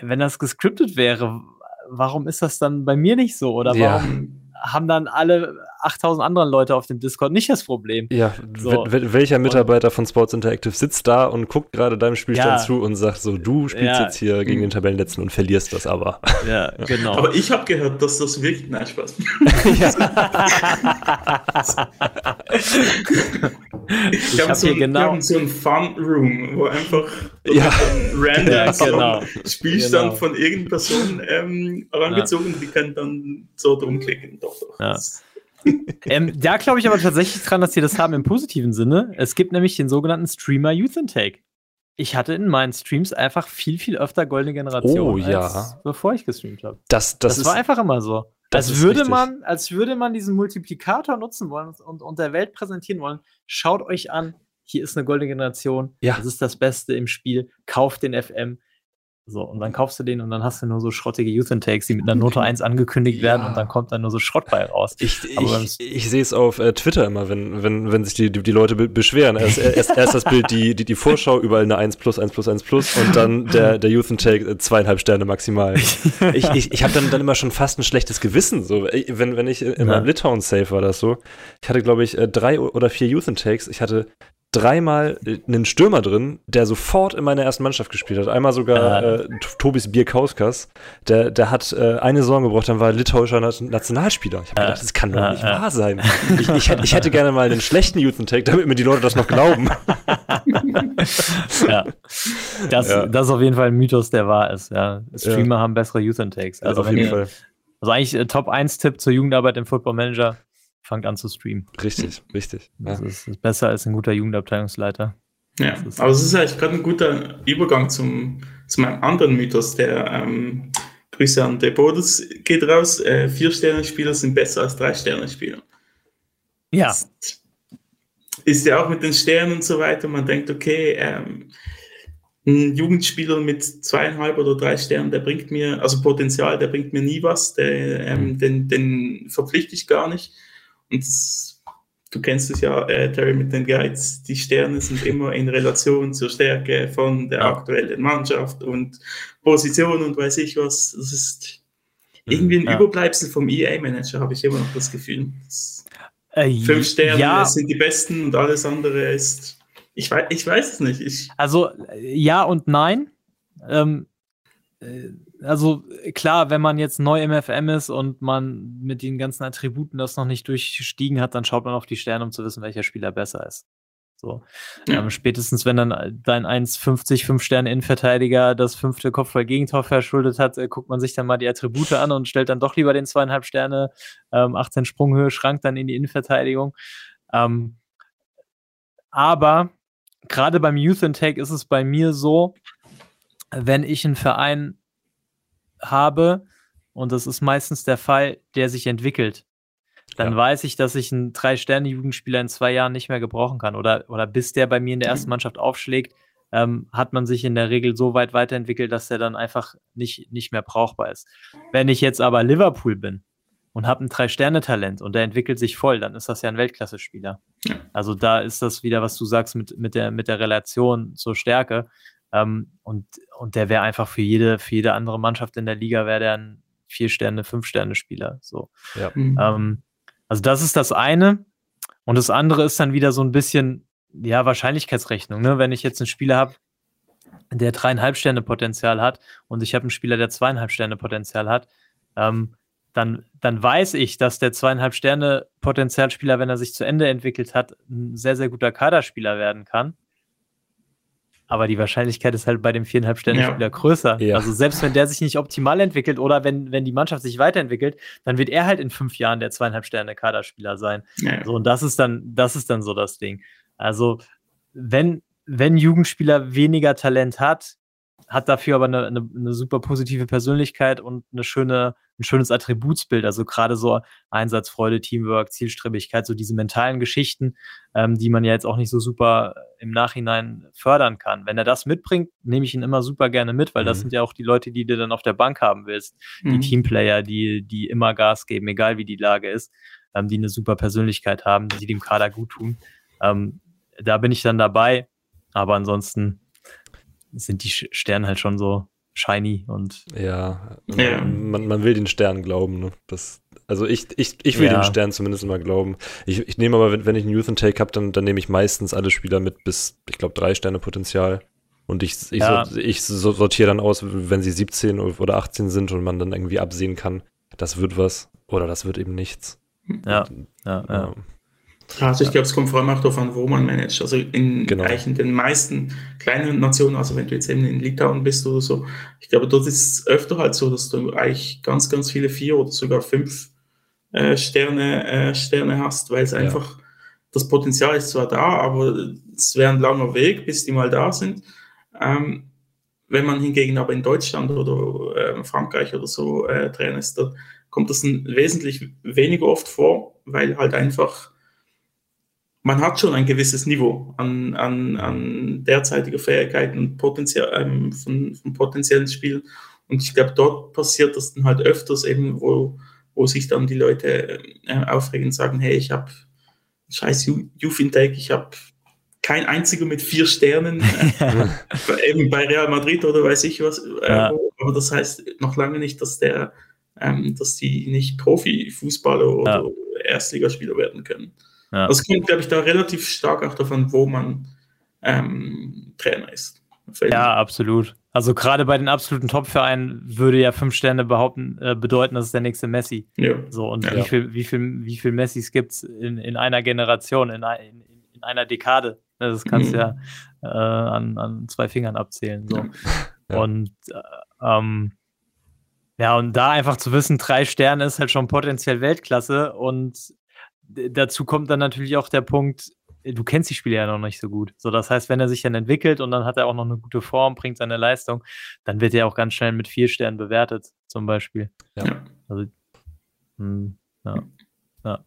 wenn das gescriptet wäre, warum ist das dann bei mir nicht so? Oder warum haben dann alle 8000 anderen Leute auf dem Discord nicht das Problem. Ja, so. welcher Mitarbeiter und, von Sports Interactive sitzt da und guckt gerade deinem Spielstand ja, zu und sagt so, du spielst ja, jetzt hier gegen den Tabellenletzten und verlierst das aber. Ja, genau. Aber ich habe gehört, dass das wirklich, nein, Spaß. ich, ich habe so, genau. so ein Fun-Room, wo einfach ja. random ja, genau. Spielstand genau. von irgendeiner Person ähm, herangezogen, ja. die können dann so drum klicken. Doch, doch. Ja ähm, da glaube ich aber tatsächlich dran, dass sie das haben im positiven Sinne. Es gibt nämlich den sogenannten Streamer Youth Intake. Ich hatte in meinen Streams einfach viel, viel öfter goldene Generation, oh, ja. als bevor ich gestreamt habe. Das, das, das war einfach immer so. Als würde, man, als würde man diesen Multiplikator nutzen wollen und, und der Welt präsentieren wollen. Schaut euch an, hier ist eine goldene Generation. Ja. Das ist das Beste im Spiel. Kauft den FM. So, und dann kaufst du den und dann hast du nur so schrottige Youth Intakes, die mit einer Note 1 angekündigt ja. werden und dann kommt dann nur so Schrott bei raus. Ich, ich, ich sehe es auf äh, Twitter immer, wenn, wenn, wenn sich die, die, die Leute be beschweren. Erst, erst, erst das Bild, die, die, die Vorschau, überall eine 1 plus, 1 plus, 1 plus und dann der, der Youth Intake äh, zweieinhalb Sterne maximal. ich ich, ich habe dann, dann immer schon fast ein schlechtes Gewissen, so, wenn, wenn ich in meinem Litauen Safe war das so. Ich hatte, glaube ich, äh, drei oder vier Youth Intakes. Ich hatte dreimal einen Stürmer drin, der sofort in meiner ersten Mannschaft gespielt hat. Einmal sogar äh, Tobis Bierkauskas. Der, der hat äh, eine Saison gebraucht, dann war litauischer Nationalspieler. Ich habe gedacht, das kann doch nicht wahr sein. Ich, ich, hätte, ich hätte gerne mal einen schlechten Youth Take, damit mir die Leute das noch glauben. ja. Das, ja. das ist auf jeden Fall ein Mythos, der wahr ist. Ja. Streamer ja. haben bessere Youth Takes. Also, auf jeden Fall. Also eigentlich äh, Top 1 Tipp zur Jugendarbeit im Football Manager fangt an zu streamen. Richtig, richtig. Das ja. ist, ist, besser als ein guter Jugendabteilungsleiter. Ja, aber es ist eigentlich gerade ein guter Übergang zum zu meinem anderen Mythos, der ähm, Grüße an De Bodes geht raus. Äh, Vier-Sterne-Spieler sind besser als Drei-Sterne-Spieler. Ja. Das ist ja auch mit den Sternen und so weiter. Man denkt, okay, ähm, ein Jugendspieler mit zweieinhalb oder drei Sternen, der bringt mir, also Potenzial, der bringt mir nie was, der, ähm, mhm. den, den verpflichte ich gar nicht. Das, du kennst es ja, äh, Terry, mit den Guides, die Sterne sind immer in Relation zur Stärke von der aktuellen Mannschaft und Position und weiß ich was. Das ist mhm. irgendwie ein ja. Überbleibsel vom EA-Manager, habe ich immer noch das Gefühl. Das äh, fünf Sterne ja. sind die besten und alles andere ist ich weiß, ich weiß es nicht. Ich also ja und nein. Ähm, äh, also klar, wenn man jetzt neu im FM ist und man mit den ganzen Attributen das noch nicht durchstiegen hat, dann schaut man auf die Sterne, um zu wissen, welcher Spieler besser ist. So. Ja. Ähm, spätestens wenn dann dein 1,50 5 Sterne Innenverteidiger das fünfte Kopfball-Gegentor verschuldet hat, äh, guckt man sich dann mal die Attribute an und stellt dann doch lieber den zweieinhalb Sterne, ähm, 18 Sprunghöhe Schrank dann in die Innenverteidigung. Ähm, aber gerade beim Youth Intake ist es bei mir so, wenn ich einen Verein habe, und das ist meistens der Fall, der sich entwickelt, dann ja. weiß ich, dass ich einen Drei-Sterne-Jugendspieler in zwei Jahren nicht mehr gebrauchen kann. Oder, oder bis der bei mir in der ersten Mannschaft aufschlägt, ähm, hat man sich in der Regel so weit weiterentwickelt, dass der dann einfach nicht, nicht mehr brauchbar ist. Wenn ich jetzt aber Liverpool bin und habe ein Drei-Sterne-Talent und der entwickelt sich voll, dann ist das ja ein Weltklasse-Spieler. Ja. Also da ist das wieder, was du sagst, mit, mit, der, mit der Relation zur Stärke. Ähm, und, und der wäre einfach für jede, für jede andere Mannschaft in der Liga, wäre der ein Vier-Sterne-, Fünf-Sterne-Spieler. So. Ja. Mhm. Ähm, also das ist das eine. Und das andere ist dann wieder so ein bisschen, ja, Wahrscheinlichkeitsrechnung. Ne? Wenn ich jetzt einen Spieler habe, der dreieinhalb Sterne Potenzial hat und ich habe einen Spieler, der zweieinhalb Sterne Potenzial hat, ähm, dann, dann weiß ich, dass der zweieinhalb Sterne Potenzialspieler, wenn er sich zu Ende entwickelt hat, ein sehr, sehr guter Kaderspieler werden kann. Aber die Wahrscheinlichkeit ist halt bei dem viereinhalb Sterne Spieler ja. größer. Ja. Also selbst wenn der sich nicht optimal entwickelt oder wenn, wenn die Mannschaft sich weiterentwickelt, dann wird er halt in fünf Jahren der zweieinhalb Sterne Kaderspieler sein. Ja. So, und das ist dann, das ist dann so das Ding. Also, wenn, wenn Jugendspieler weniger Talent hat, hat dafür aber eine, eine, eine super positive Persönlichkeit und eine schöne, ein schönes Attributsbild. Also gerade so Einsatzfreude, Teamwork, Zielstrebigkeit, so diese mentalen Geschichten, ähm, die man ja jetzt auch nicht so super im Nachhinein fördern kann. Wenn er das mitbringt, nehme ich ihn immer super gerne mit, weil mhm. das sind ja auch die Leute, die du dann auf der Bank haben willst. Mhm. Die Teamplayer, die, die immer Gas geben, egal wie die Lage ist, ähm, die eine super Persönlichkeit haben, die dem Kader gut tun. Ähm, da bin ich dann dabei. Aber ansonsten sind die Sterne halt schon so shiny und. Ja, ja. Man, man will den Sternen glauben. Ne? Das, also ich, ich, ich will ja. den Stern zumindest immer glauben. Ich, ich nehme aber, wenn, wenn ich einen Youth Intake habe, dann, dann nehme ich meistens alle Spieler mit bis, ich glaube, drei Sterne Potenzial. Und ich, ich, ja. so, ich sortiere dann aus, wenn sie 17 oder 18 sind und man dann irgendwie absehen kann, das wird was oder das wird eben nichts. Ja, ja, ja. Also ich glaube, es kommt vor allem auch darauf an, wo man managt. Also in genau. eigentlich in den meisten kleinen Nationen, also wenn du jetzt eben in Litauen bist oder so, ich glaube, dort ist es öfter halt so, dass du eigentlich ganz, ganz viele vier oder sogar fünf äh, Sterne, äh, Sterne hast, weil es ja. einfach, das Potenzial ist zwar da, aber es wäre ein langer Weg, bis die mal da sind. Ähm, wenn man hingegen aber in Deutschland oder äh, Frankreich oder so äh, Trainer ist, da kommt das wesentlich weniger oft vor, weil halt einfach man hat schon ein gewisses Niveau an, an, an derzeitiger Fähigkeiten und Potenzial, ähm, von, von potenziellen Spielen. Und ich glaube, dort passiert das dann halt öfters eben, wo, wo sich dann die Leute äh, aufregen und sagen, hey, ich habe scheiß Youth Intake, ich habe kein einziger mit vier Sternen, äh, eben bei Real Madrid oder weiß ich was. Äh, ja. Aber das heißt noch lange nicht, dass der, ähm, dass die nicht Profifußballer oder ja. Erstligaspieler werden können. Ja. Das kommt, glaube ich, da relativ stark auch davon, wo man ähm, Trainer ist. Ja, absolut. Also gerade bei den absoluten Top-Vereinen würde ja fünf Sterne behaupten, äh, bedeuten, das ist der nächste Messi. Ja. So, und ja. wie viel, wie viel, wie viel Messis gibt es in, in einer Generation, in, in, in einer Dekade? Das kannst du mhm. ja äh, an, an zwei Fingern abzählen. So. Und äh, ähm, ja, und da einfach zu wissen, drei Sterne ist halt schon potenziell Weltklasse und dazu kommt dann natürlich auch der Punkt, du kennst die Spiele ja noch nicht so gut. So, das heißt, wenn er sich dann entwickelt und dann hat er auch noch eine gute Form, bringt seine Leistung, dann wird er auch ganz schnell mit vier Sternen bewertet, zum Beispiel. Ja. Also, mh, hm, ja. ja.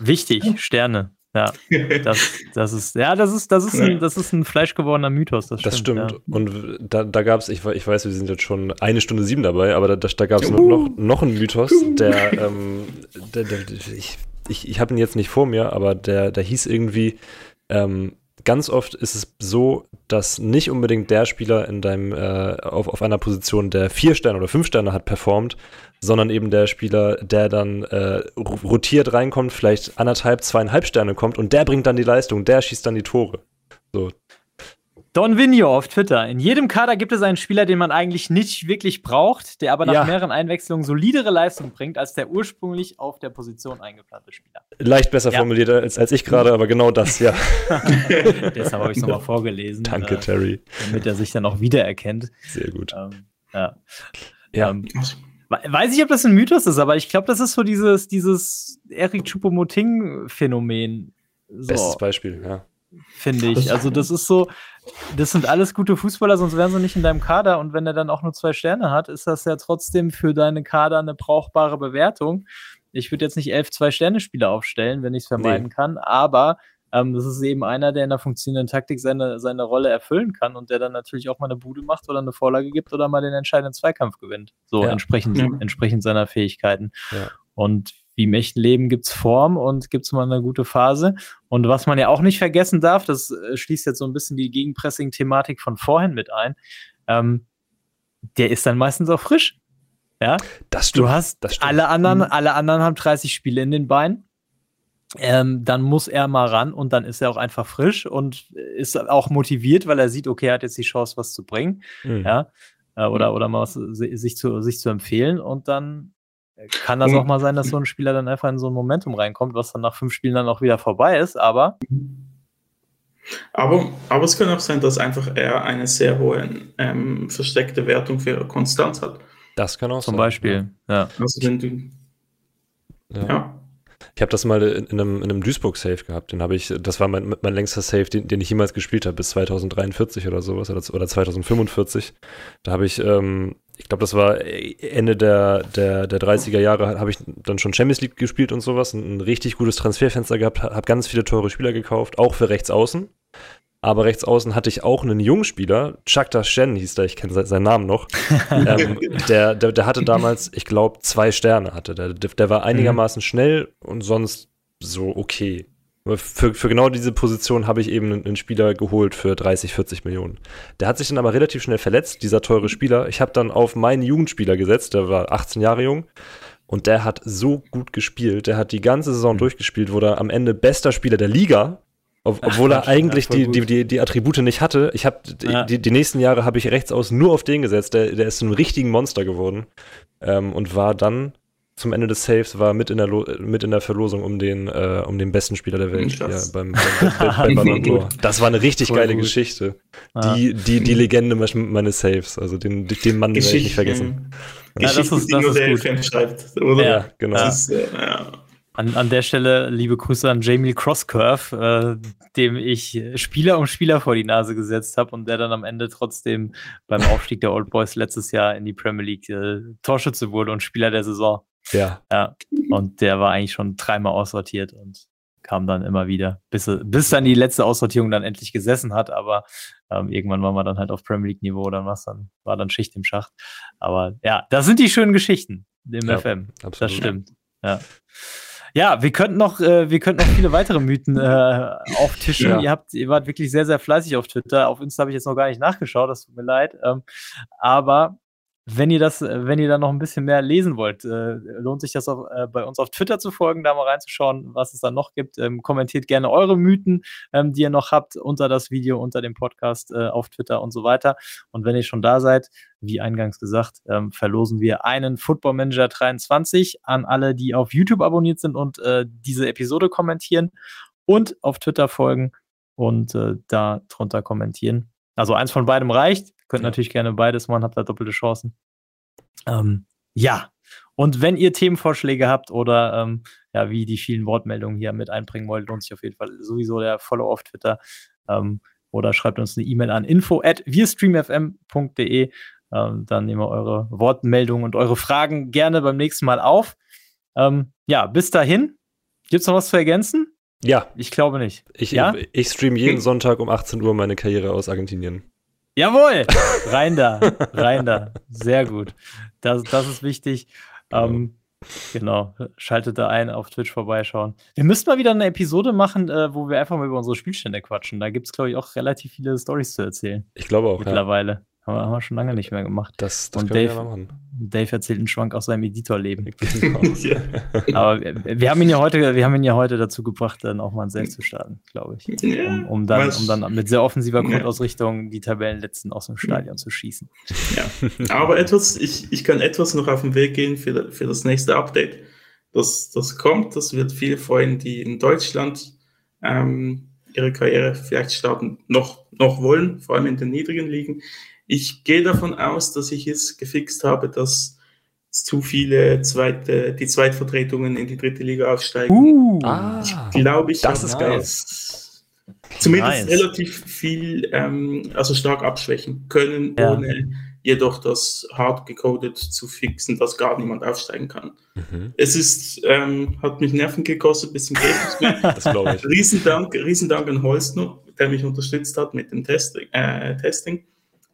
Wichtig, Sterne. Ja, das, das ist, ja, das ist, das ist ein, das ist ein fleischgewordener Mythos. Das stimmt. Das stimmt. Ja. Und da, da gab es, ich, ich weiß, wir sind jetzt schon eine Stunde sieben dabei, aber da, da gab es noch, noch, noch einen Mythos, der, ähm, der, der ich, ich, ich habe ihn jetzt nicht vor mir, aber der, der hieß irgendwie, ähm, ganz oft ist es so, dass nicht unbedingt der Spieler in deinem, äh, auf, auf einer Position, der vier Sterne oder fünf Sterne hat, performt, sondern eben der Spieler, der dann äh, rotiert reinkommt, vielleicht anderthalb, zweieinhalb Sterne kommt und der bringt dann die Leistung, der schießt dann die Tore. So, Don Vigno auf Twitter. In jedem Kader gibt es einen Spieler, den man eigentlich nicht wirklich braucht, der aber nach ja. mehreren Einwechslungen solidere Leistung bringt als der ursprünglich auf der Position eingeplante Spieler. Leicht besser ja. formuliert als, als ich gerade, aber genau das, ja. Deshalb habe ich es nochmal vorgelesen. Danke, äh, Terry. Damit er sich dann auch wiedererkennt. Sehr gut. Ähm, ja. ja. Ähm, weiß ich, ob das ein Mythos ist, aber ich glaube, das ist so dieses, dieses Eric Choupo-Moting-Phänomen. So. Bestes Beispiel, ja finde ich. Also das ist so, das sind alles gute Fußballer, sonst wären sie nicht in deinem Kader. Und wenn er dann auch nur zwei Sterne hat, ist das ja trotzdem für deine Kader eine brauchbare Bewertung. Ich würde jetzt nicht elf Zwei-Sterne-Spieler aufstellen, wenn ich es vermeiden nee. kann, aber ähm, das ist eben einer, der in der funktionierenden Taktik seine, seine Rolle erfüllen kann und der dann natürlich auch mal eine Bude macht oder eine Vorlage gibt oder mal den entscheidenden Zweikampf gewinnt. So ja. entsprechend, ja. entsprechend seiner Fähigkeiten. Ja. Und wie im echten Leben gibt's Form und gibt's mal eine gute Phase. Und was man ja auch nicht vergessen darf, das äh, schließt jetzt so ein bisschen die Gegenpressing-Thematik von vorhin mit ein, ähm, der ist dann meistens auch frisch. Ja, das stimmt. Du hast das stimmt. alle anderen, mhm. alle anderen haben 30 Spiele in den Beinen. Ähm, dann muss er mal ran und dann ist er auch einfach frisch und ist auch motiviert, weil er sieht, okay, er hat jetzt die Chance, was zu bringen. Mhm. Ja, äh, oder, oder mal was, sich zu, sich zu empfehlen und dann kann das auch mal sein, dass so ein Spieler dann einfach in so ein Momentum reinkommt, was dann nach fünf Spielen dann auch wieder vorbei ist, aber. Aber, aber es kann auch sein, dass einfach er eine sehr hohe ähm, versteckte Wertung für Konstanz hat. Das kann auch Zum sein. Zum Beispiel, ja. Also wenn du, ja. ja. Ich habe das mal in einem, in einem Duisburg-Safe gehabt. Den habe ich, das war mein, mein längster Safe, den, den ich jemals gespielt habe, bis 2043 oder sowas oder, oder 2045. Da habe ich ähm, ich glaube, das war Ende der, der, der 30er Jahre, habe ich dann schon Champions League gespielt und sowas, ein, ein richtig gutes Transferfenster gehabt, habe ganz viele teure Spieler gekauft, auch für Rechtsaußen. Aber rechts außen hatte ich auch einen jungen Spieler, Chakta Shen hieß der, ich kenne seinen Namen noch. ähm, der, der, der, hatte damals, ich glaube, zwei Sterne hatte. Der, der war einigermaßen schnell und sonst so okay. Für, für genau diese Position habe ich eben einen Spieler geholt für 30, 40 Millionen. Der hat sich dann aber relativ schnell verletzt, dieser teure Spieler. Ich habe dann auf meinen Jugendspieler gesetzt, der war 18 Jahre jung. Und der hat so gut gespielt. Der hat die ganze Saison mhm. durchgespielt, wurde am Ende bester Spieler der Liga, ob, obwohl Ach, er eigentlich die, die, die, die, Attribute nicht hatte. Ich habe ja. die, die, nächsten Jahre habe ich rechts aus nur auf den gesetzt. Der, der ist ein richtigen Monster geworden ähm, und war dann zum Ende des Saves war mit in der, Lo mit in der Verlosung um den, äh, um den besten Spieler der Welt ja, beim, beim, beim, beim Das war eine richtig Voll geile gut. Geschichte. Ah. Die, die, die Legende meines Saves. Also den, den Mann werde ich nicht vergessen. Ja, das ist, das die nur der Fan schreibt, oder? Ja, genau. Ist, äh, ja. An, an der Stelle liebe Grüße an Jamie Crosscurve, äh, dem ich Spieler um Spieler vor die Nase gesetzt habe und der dann am Ende trotzdem beim Aufstieg der Old Boys letztes Jahr in die Premier League äh, Torschütze wurde und Spieler der Saison. Ja. Ja. Und der war eigentlich schon dreimal aussortiert und kam dann immer wieder, bis, bis dann die letzte Aussortierung dann endlich gesessen hat. Aber ähm, irgendwann waren wir dann halt auf Premier League Niveau, dann war's dann, war dann Schicht im Schacht. Aber ja, das sind die schönen Geschichten im ja, FM. Absolut. Das stimmt. Ja. Ja, wir könnten noch, äh, wir könnten noch viele weitere Mythen äh, auftischen. Ja. Ihr habt, ihr wart wirklich sehr, sehr fleißig auf Twitter. Auf Insta habe ich jetzt noch gar nicht nachgeschaut, das tut mir leid. Ähm, aber wenn ihr das, äh, wenn ihr da noch ein bisschen mehr lesen wollt, äh, lohnt sich das auch, äh, bei uns auf Twitter zu folgen, da mal reinzuschauen, was es da noch gibt. Ähm, kommentiert gerne eure Mythen, ähm, die ihr noch habt, unter das Video, unter dem Podcast, äh, auf Twitter und so weiter. Und wenn ihr schon da seid, wie eingangs gesagt, ähm, verlosen wir einen Football Manager 23 an alle, die auf YouTube abonniert sind und äh, diese Episode kommentieren und auf Twitter folgen und äh, da drunter kommentieren. Also eins von beidem reicht. Könnt ja. natürlich gerne beides machen, habt da doppelte Chancen. Ähm, Ja. Und wenn ihr Themenvorschläge habt oder ähm, ja, wie die vielen Wortmeldungen hier mit einbringen wollt, lohnt sich auf jeden Fall sowieso der Follow auf Twitter. Ähm, oder schreibt uns eine E-Mail an info at wirstreamfm.de. Ähm, dann nehmen wir eure Wortmeldungen und eure Fragen gerne beim nächsten Mal auf. Ähm, ja, bis dahin. Gibt es noch was zu ergänzen? Ja. Ich glaube nicht. Ich, ja? ich streame jeden Sonntag um 18 Uhr meine Karriere aus Argentinien. Jawohl! Rein da, rein da. Sehr gut. Das, das ist wichtig. Ähm, genau, schaltet da ein, auf Twitch vorbeischauen. Wir müssten mal wieder eine Episode machen, äh, wo wir einfach mal über unsere Spielstände quatschen. Da gibt es, glaube ich, auch relativ viele Stories zu erzählen. Ich glaube auch. Mittlerweile. Ja. Haben wir, haben wir schon lange nicht mehr gemacht. Das, das Und können Dave, wir machen. Dave erzählt einen Schwank aus seinem Editorleben. Genau. ja. Aber wir, wir, haben ihn ja heute, wir haben ihn ja heute dazu gebracht, dann auch mal ein Save zu starten, glaube ich. Um, um, dann, um dann mit sehr offensiver. Grundausrichtung die Tabellenletzten aus dem Stadion zu schießen. Ja, aber etwas, ich, ich kann etwas noch auf den Weg gehen für, für das nächste Update. Das, das kommt, das wird viele freuen, die in Deutschland ähm, ihre Karriere vielleicht starten, noch, noch wollen, vor allem in den niedrigen Ligen. Ich gehe davon aus, dass ich es gefixt habe, dass zu viele zweite, die Zweitvertretungen in die dritte Liga aufsteigen. Uh, Ah, glaube ich, das habe ist geil. Zumindest Nice. relativ viel, ähm, also stark abschwächen können, Ja. ohne jedoch das hart gecodet zu fixen, dass gar niemand aufsteigen kann. Mhm. Es ist, ähm, hat mich Nerven gekostet, bis zum. Das glaube ich. Riesendank, Riesendank an Holzner, der mich unterstützt hat mit dem Testing. Äh, Testing.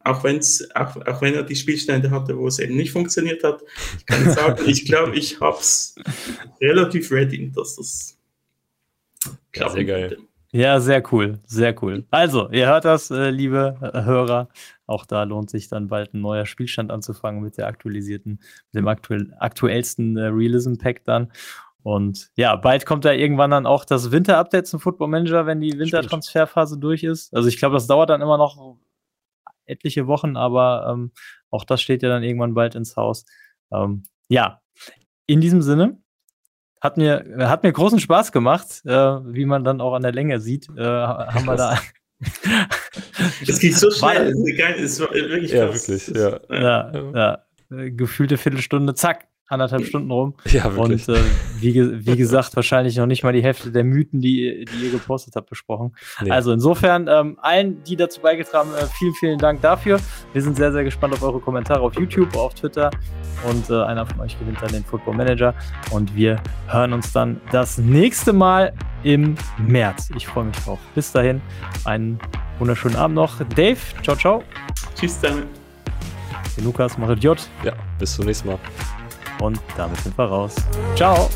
Auch, wenn's, auch, auch wenn er die Spielstände hatte, wo es eben nicht funktioniert hat. Ich kann sagen, ich glaube, ich habe es relativ ready, dass das Ja, sehr. Ja, sehr cool, sehr cool. Also, ihr hört das, äh, liebe Hörer. Auch da lohnt sich dann bald ein neuer Spielstand anzufangen mit der aktualisierten, mit dem aktuell, aktuellsten äh, Realism Pack dann. Und ja, bald kommt da irgendwann dann auch das Winter-Update zum Football Manager, wenn die Wintertransferphase durch ist. Also ich glaube, das dauert dann immer noch etliche Wochen, aber ähm, auch das steht ja dann irgendwann bald ins Haus. Ähm, ja, in diesem Sinne, hat mir, hat mir großen Spaß gemacht, äh, wie man dann auch an der Länge sieht. Äh, haben wir da. Es geht so schnell. Es ist war wirklich Ja, krass. wirklich, ja. ja, ja, äh, gefühlte Viertelstunde, zack, anderthalb Stunden rum. Ja, wirklich. Und äh, wie, wie gesagt, wahrscheinlich noch nicht mal die Hälfte der Mythen, die, die ihr gepostet habt, besprochen. Nee. Also insofern, ähm, allen, die dazu beigetragen haben, äh, vielen, vielen Dank dafür. Wir sind sehr, sehr gespannt auf eure Kommentare auf YouTube, auf Twitter. Und äh, einer von euch gewinnt dann den Football Manager. Und wir hören uns dann das nächste Mal im März. Ich freue mich drauf. Bis dahin, einen wunderschönen Abend noch. Dave, ciao, ciao. Tschüss damit. Lukas, machet J. ja, bis zum nächsten Mal. Und damit sind wir raus. Ciao.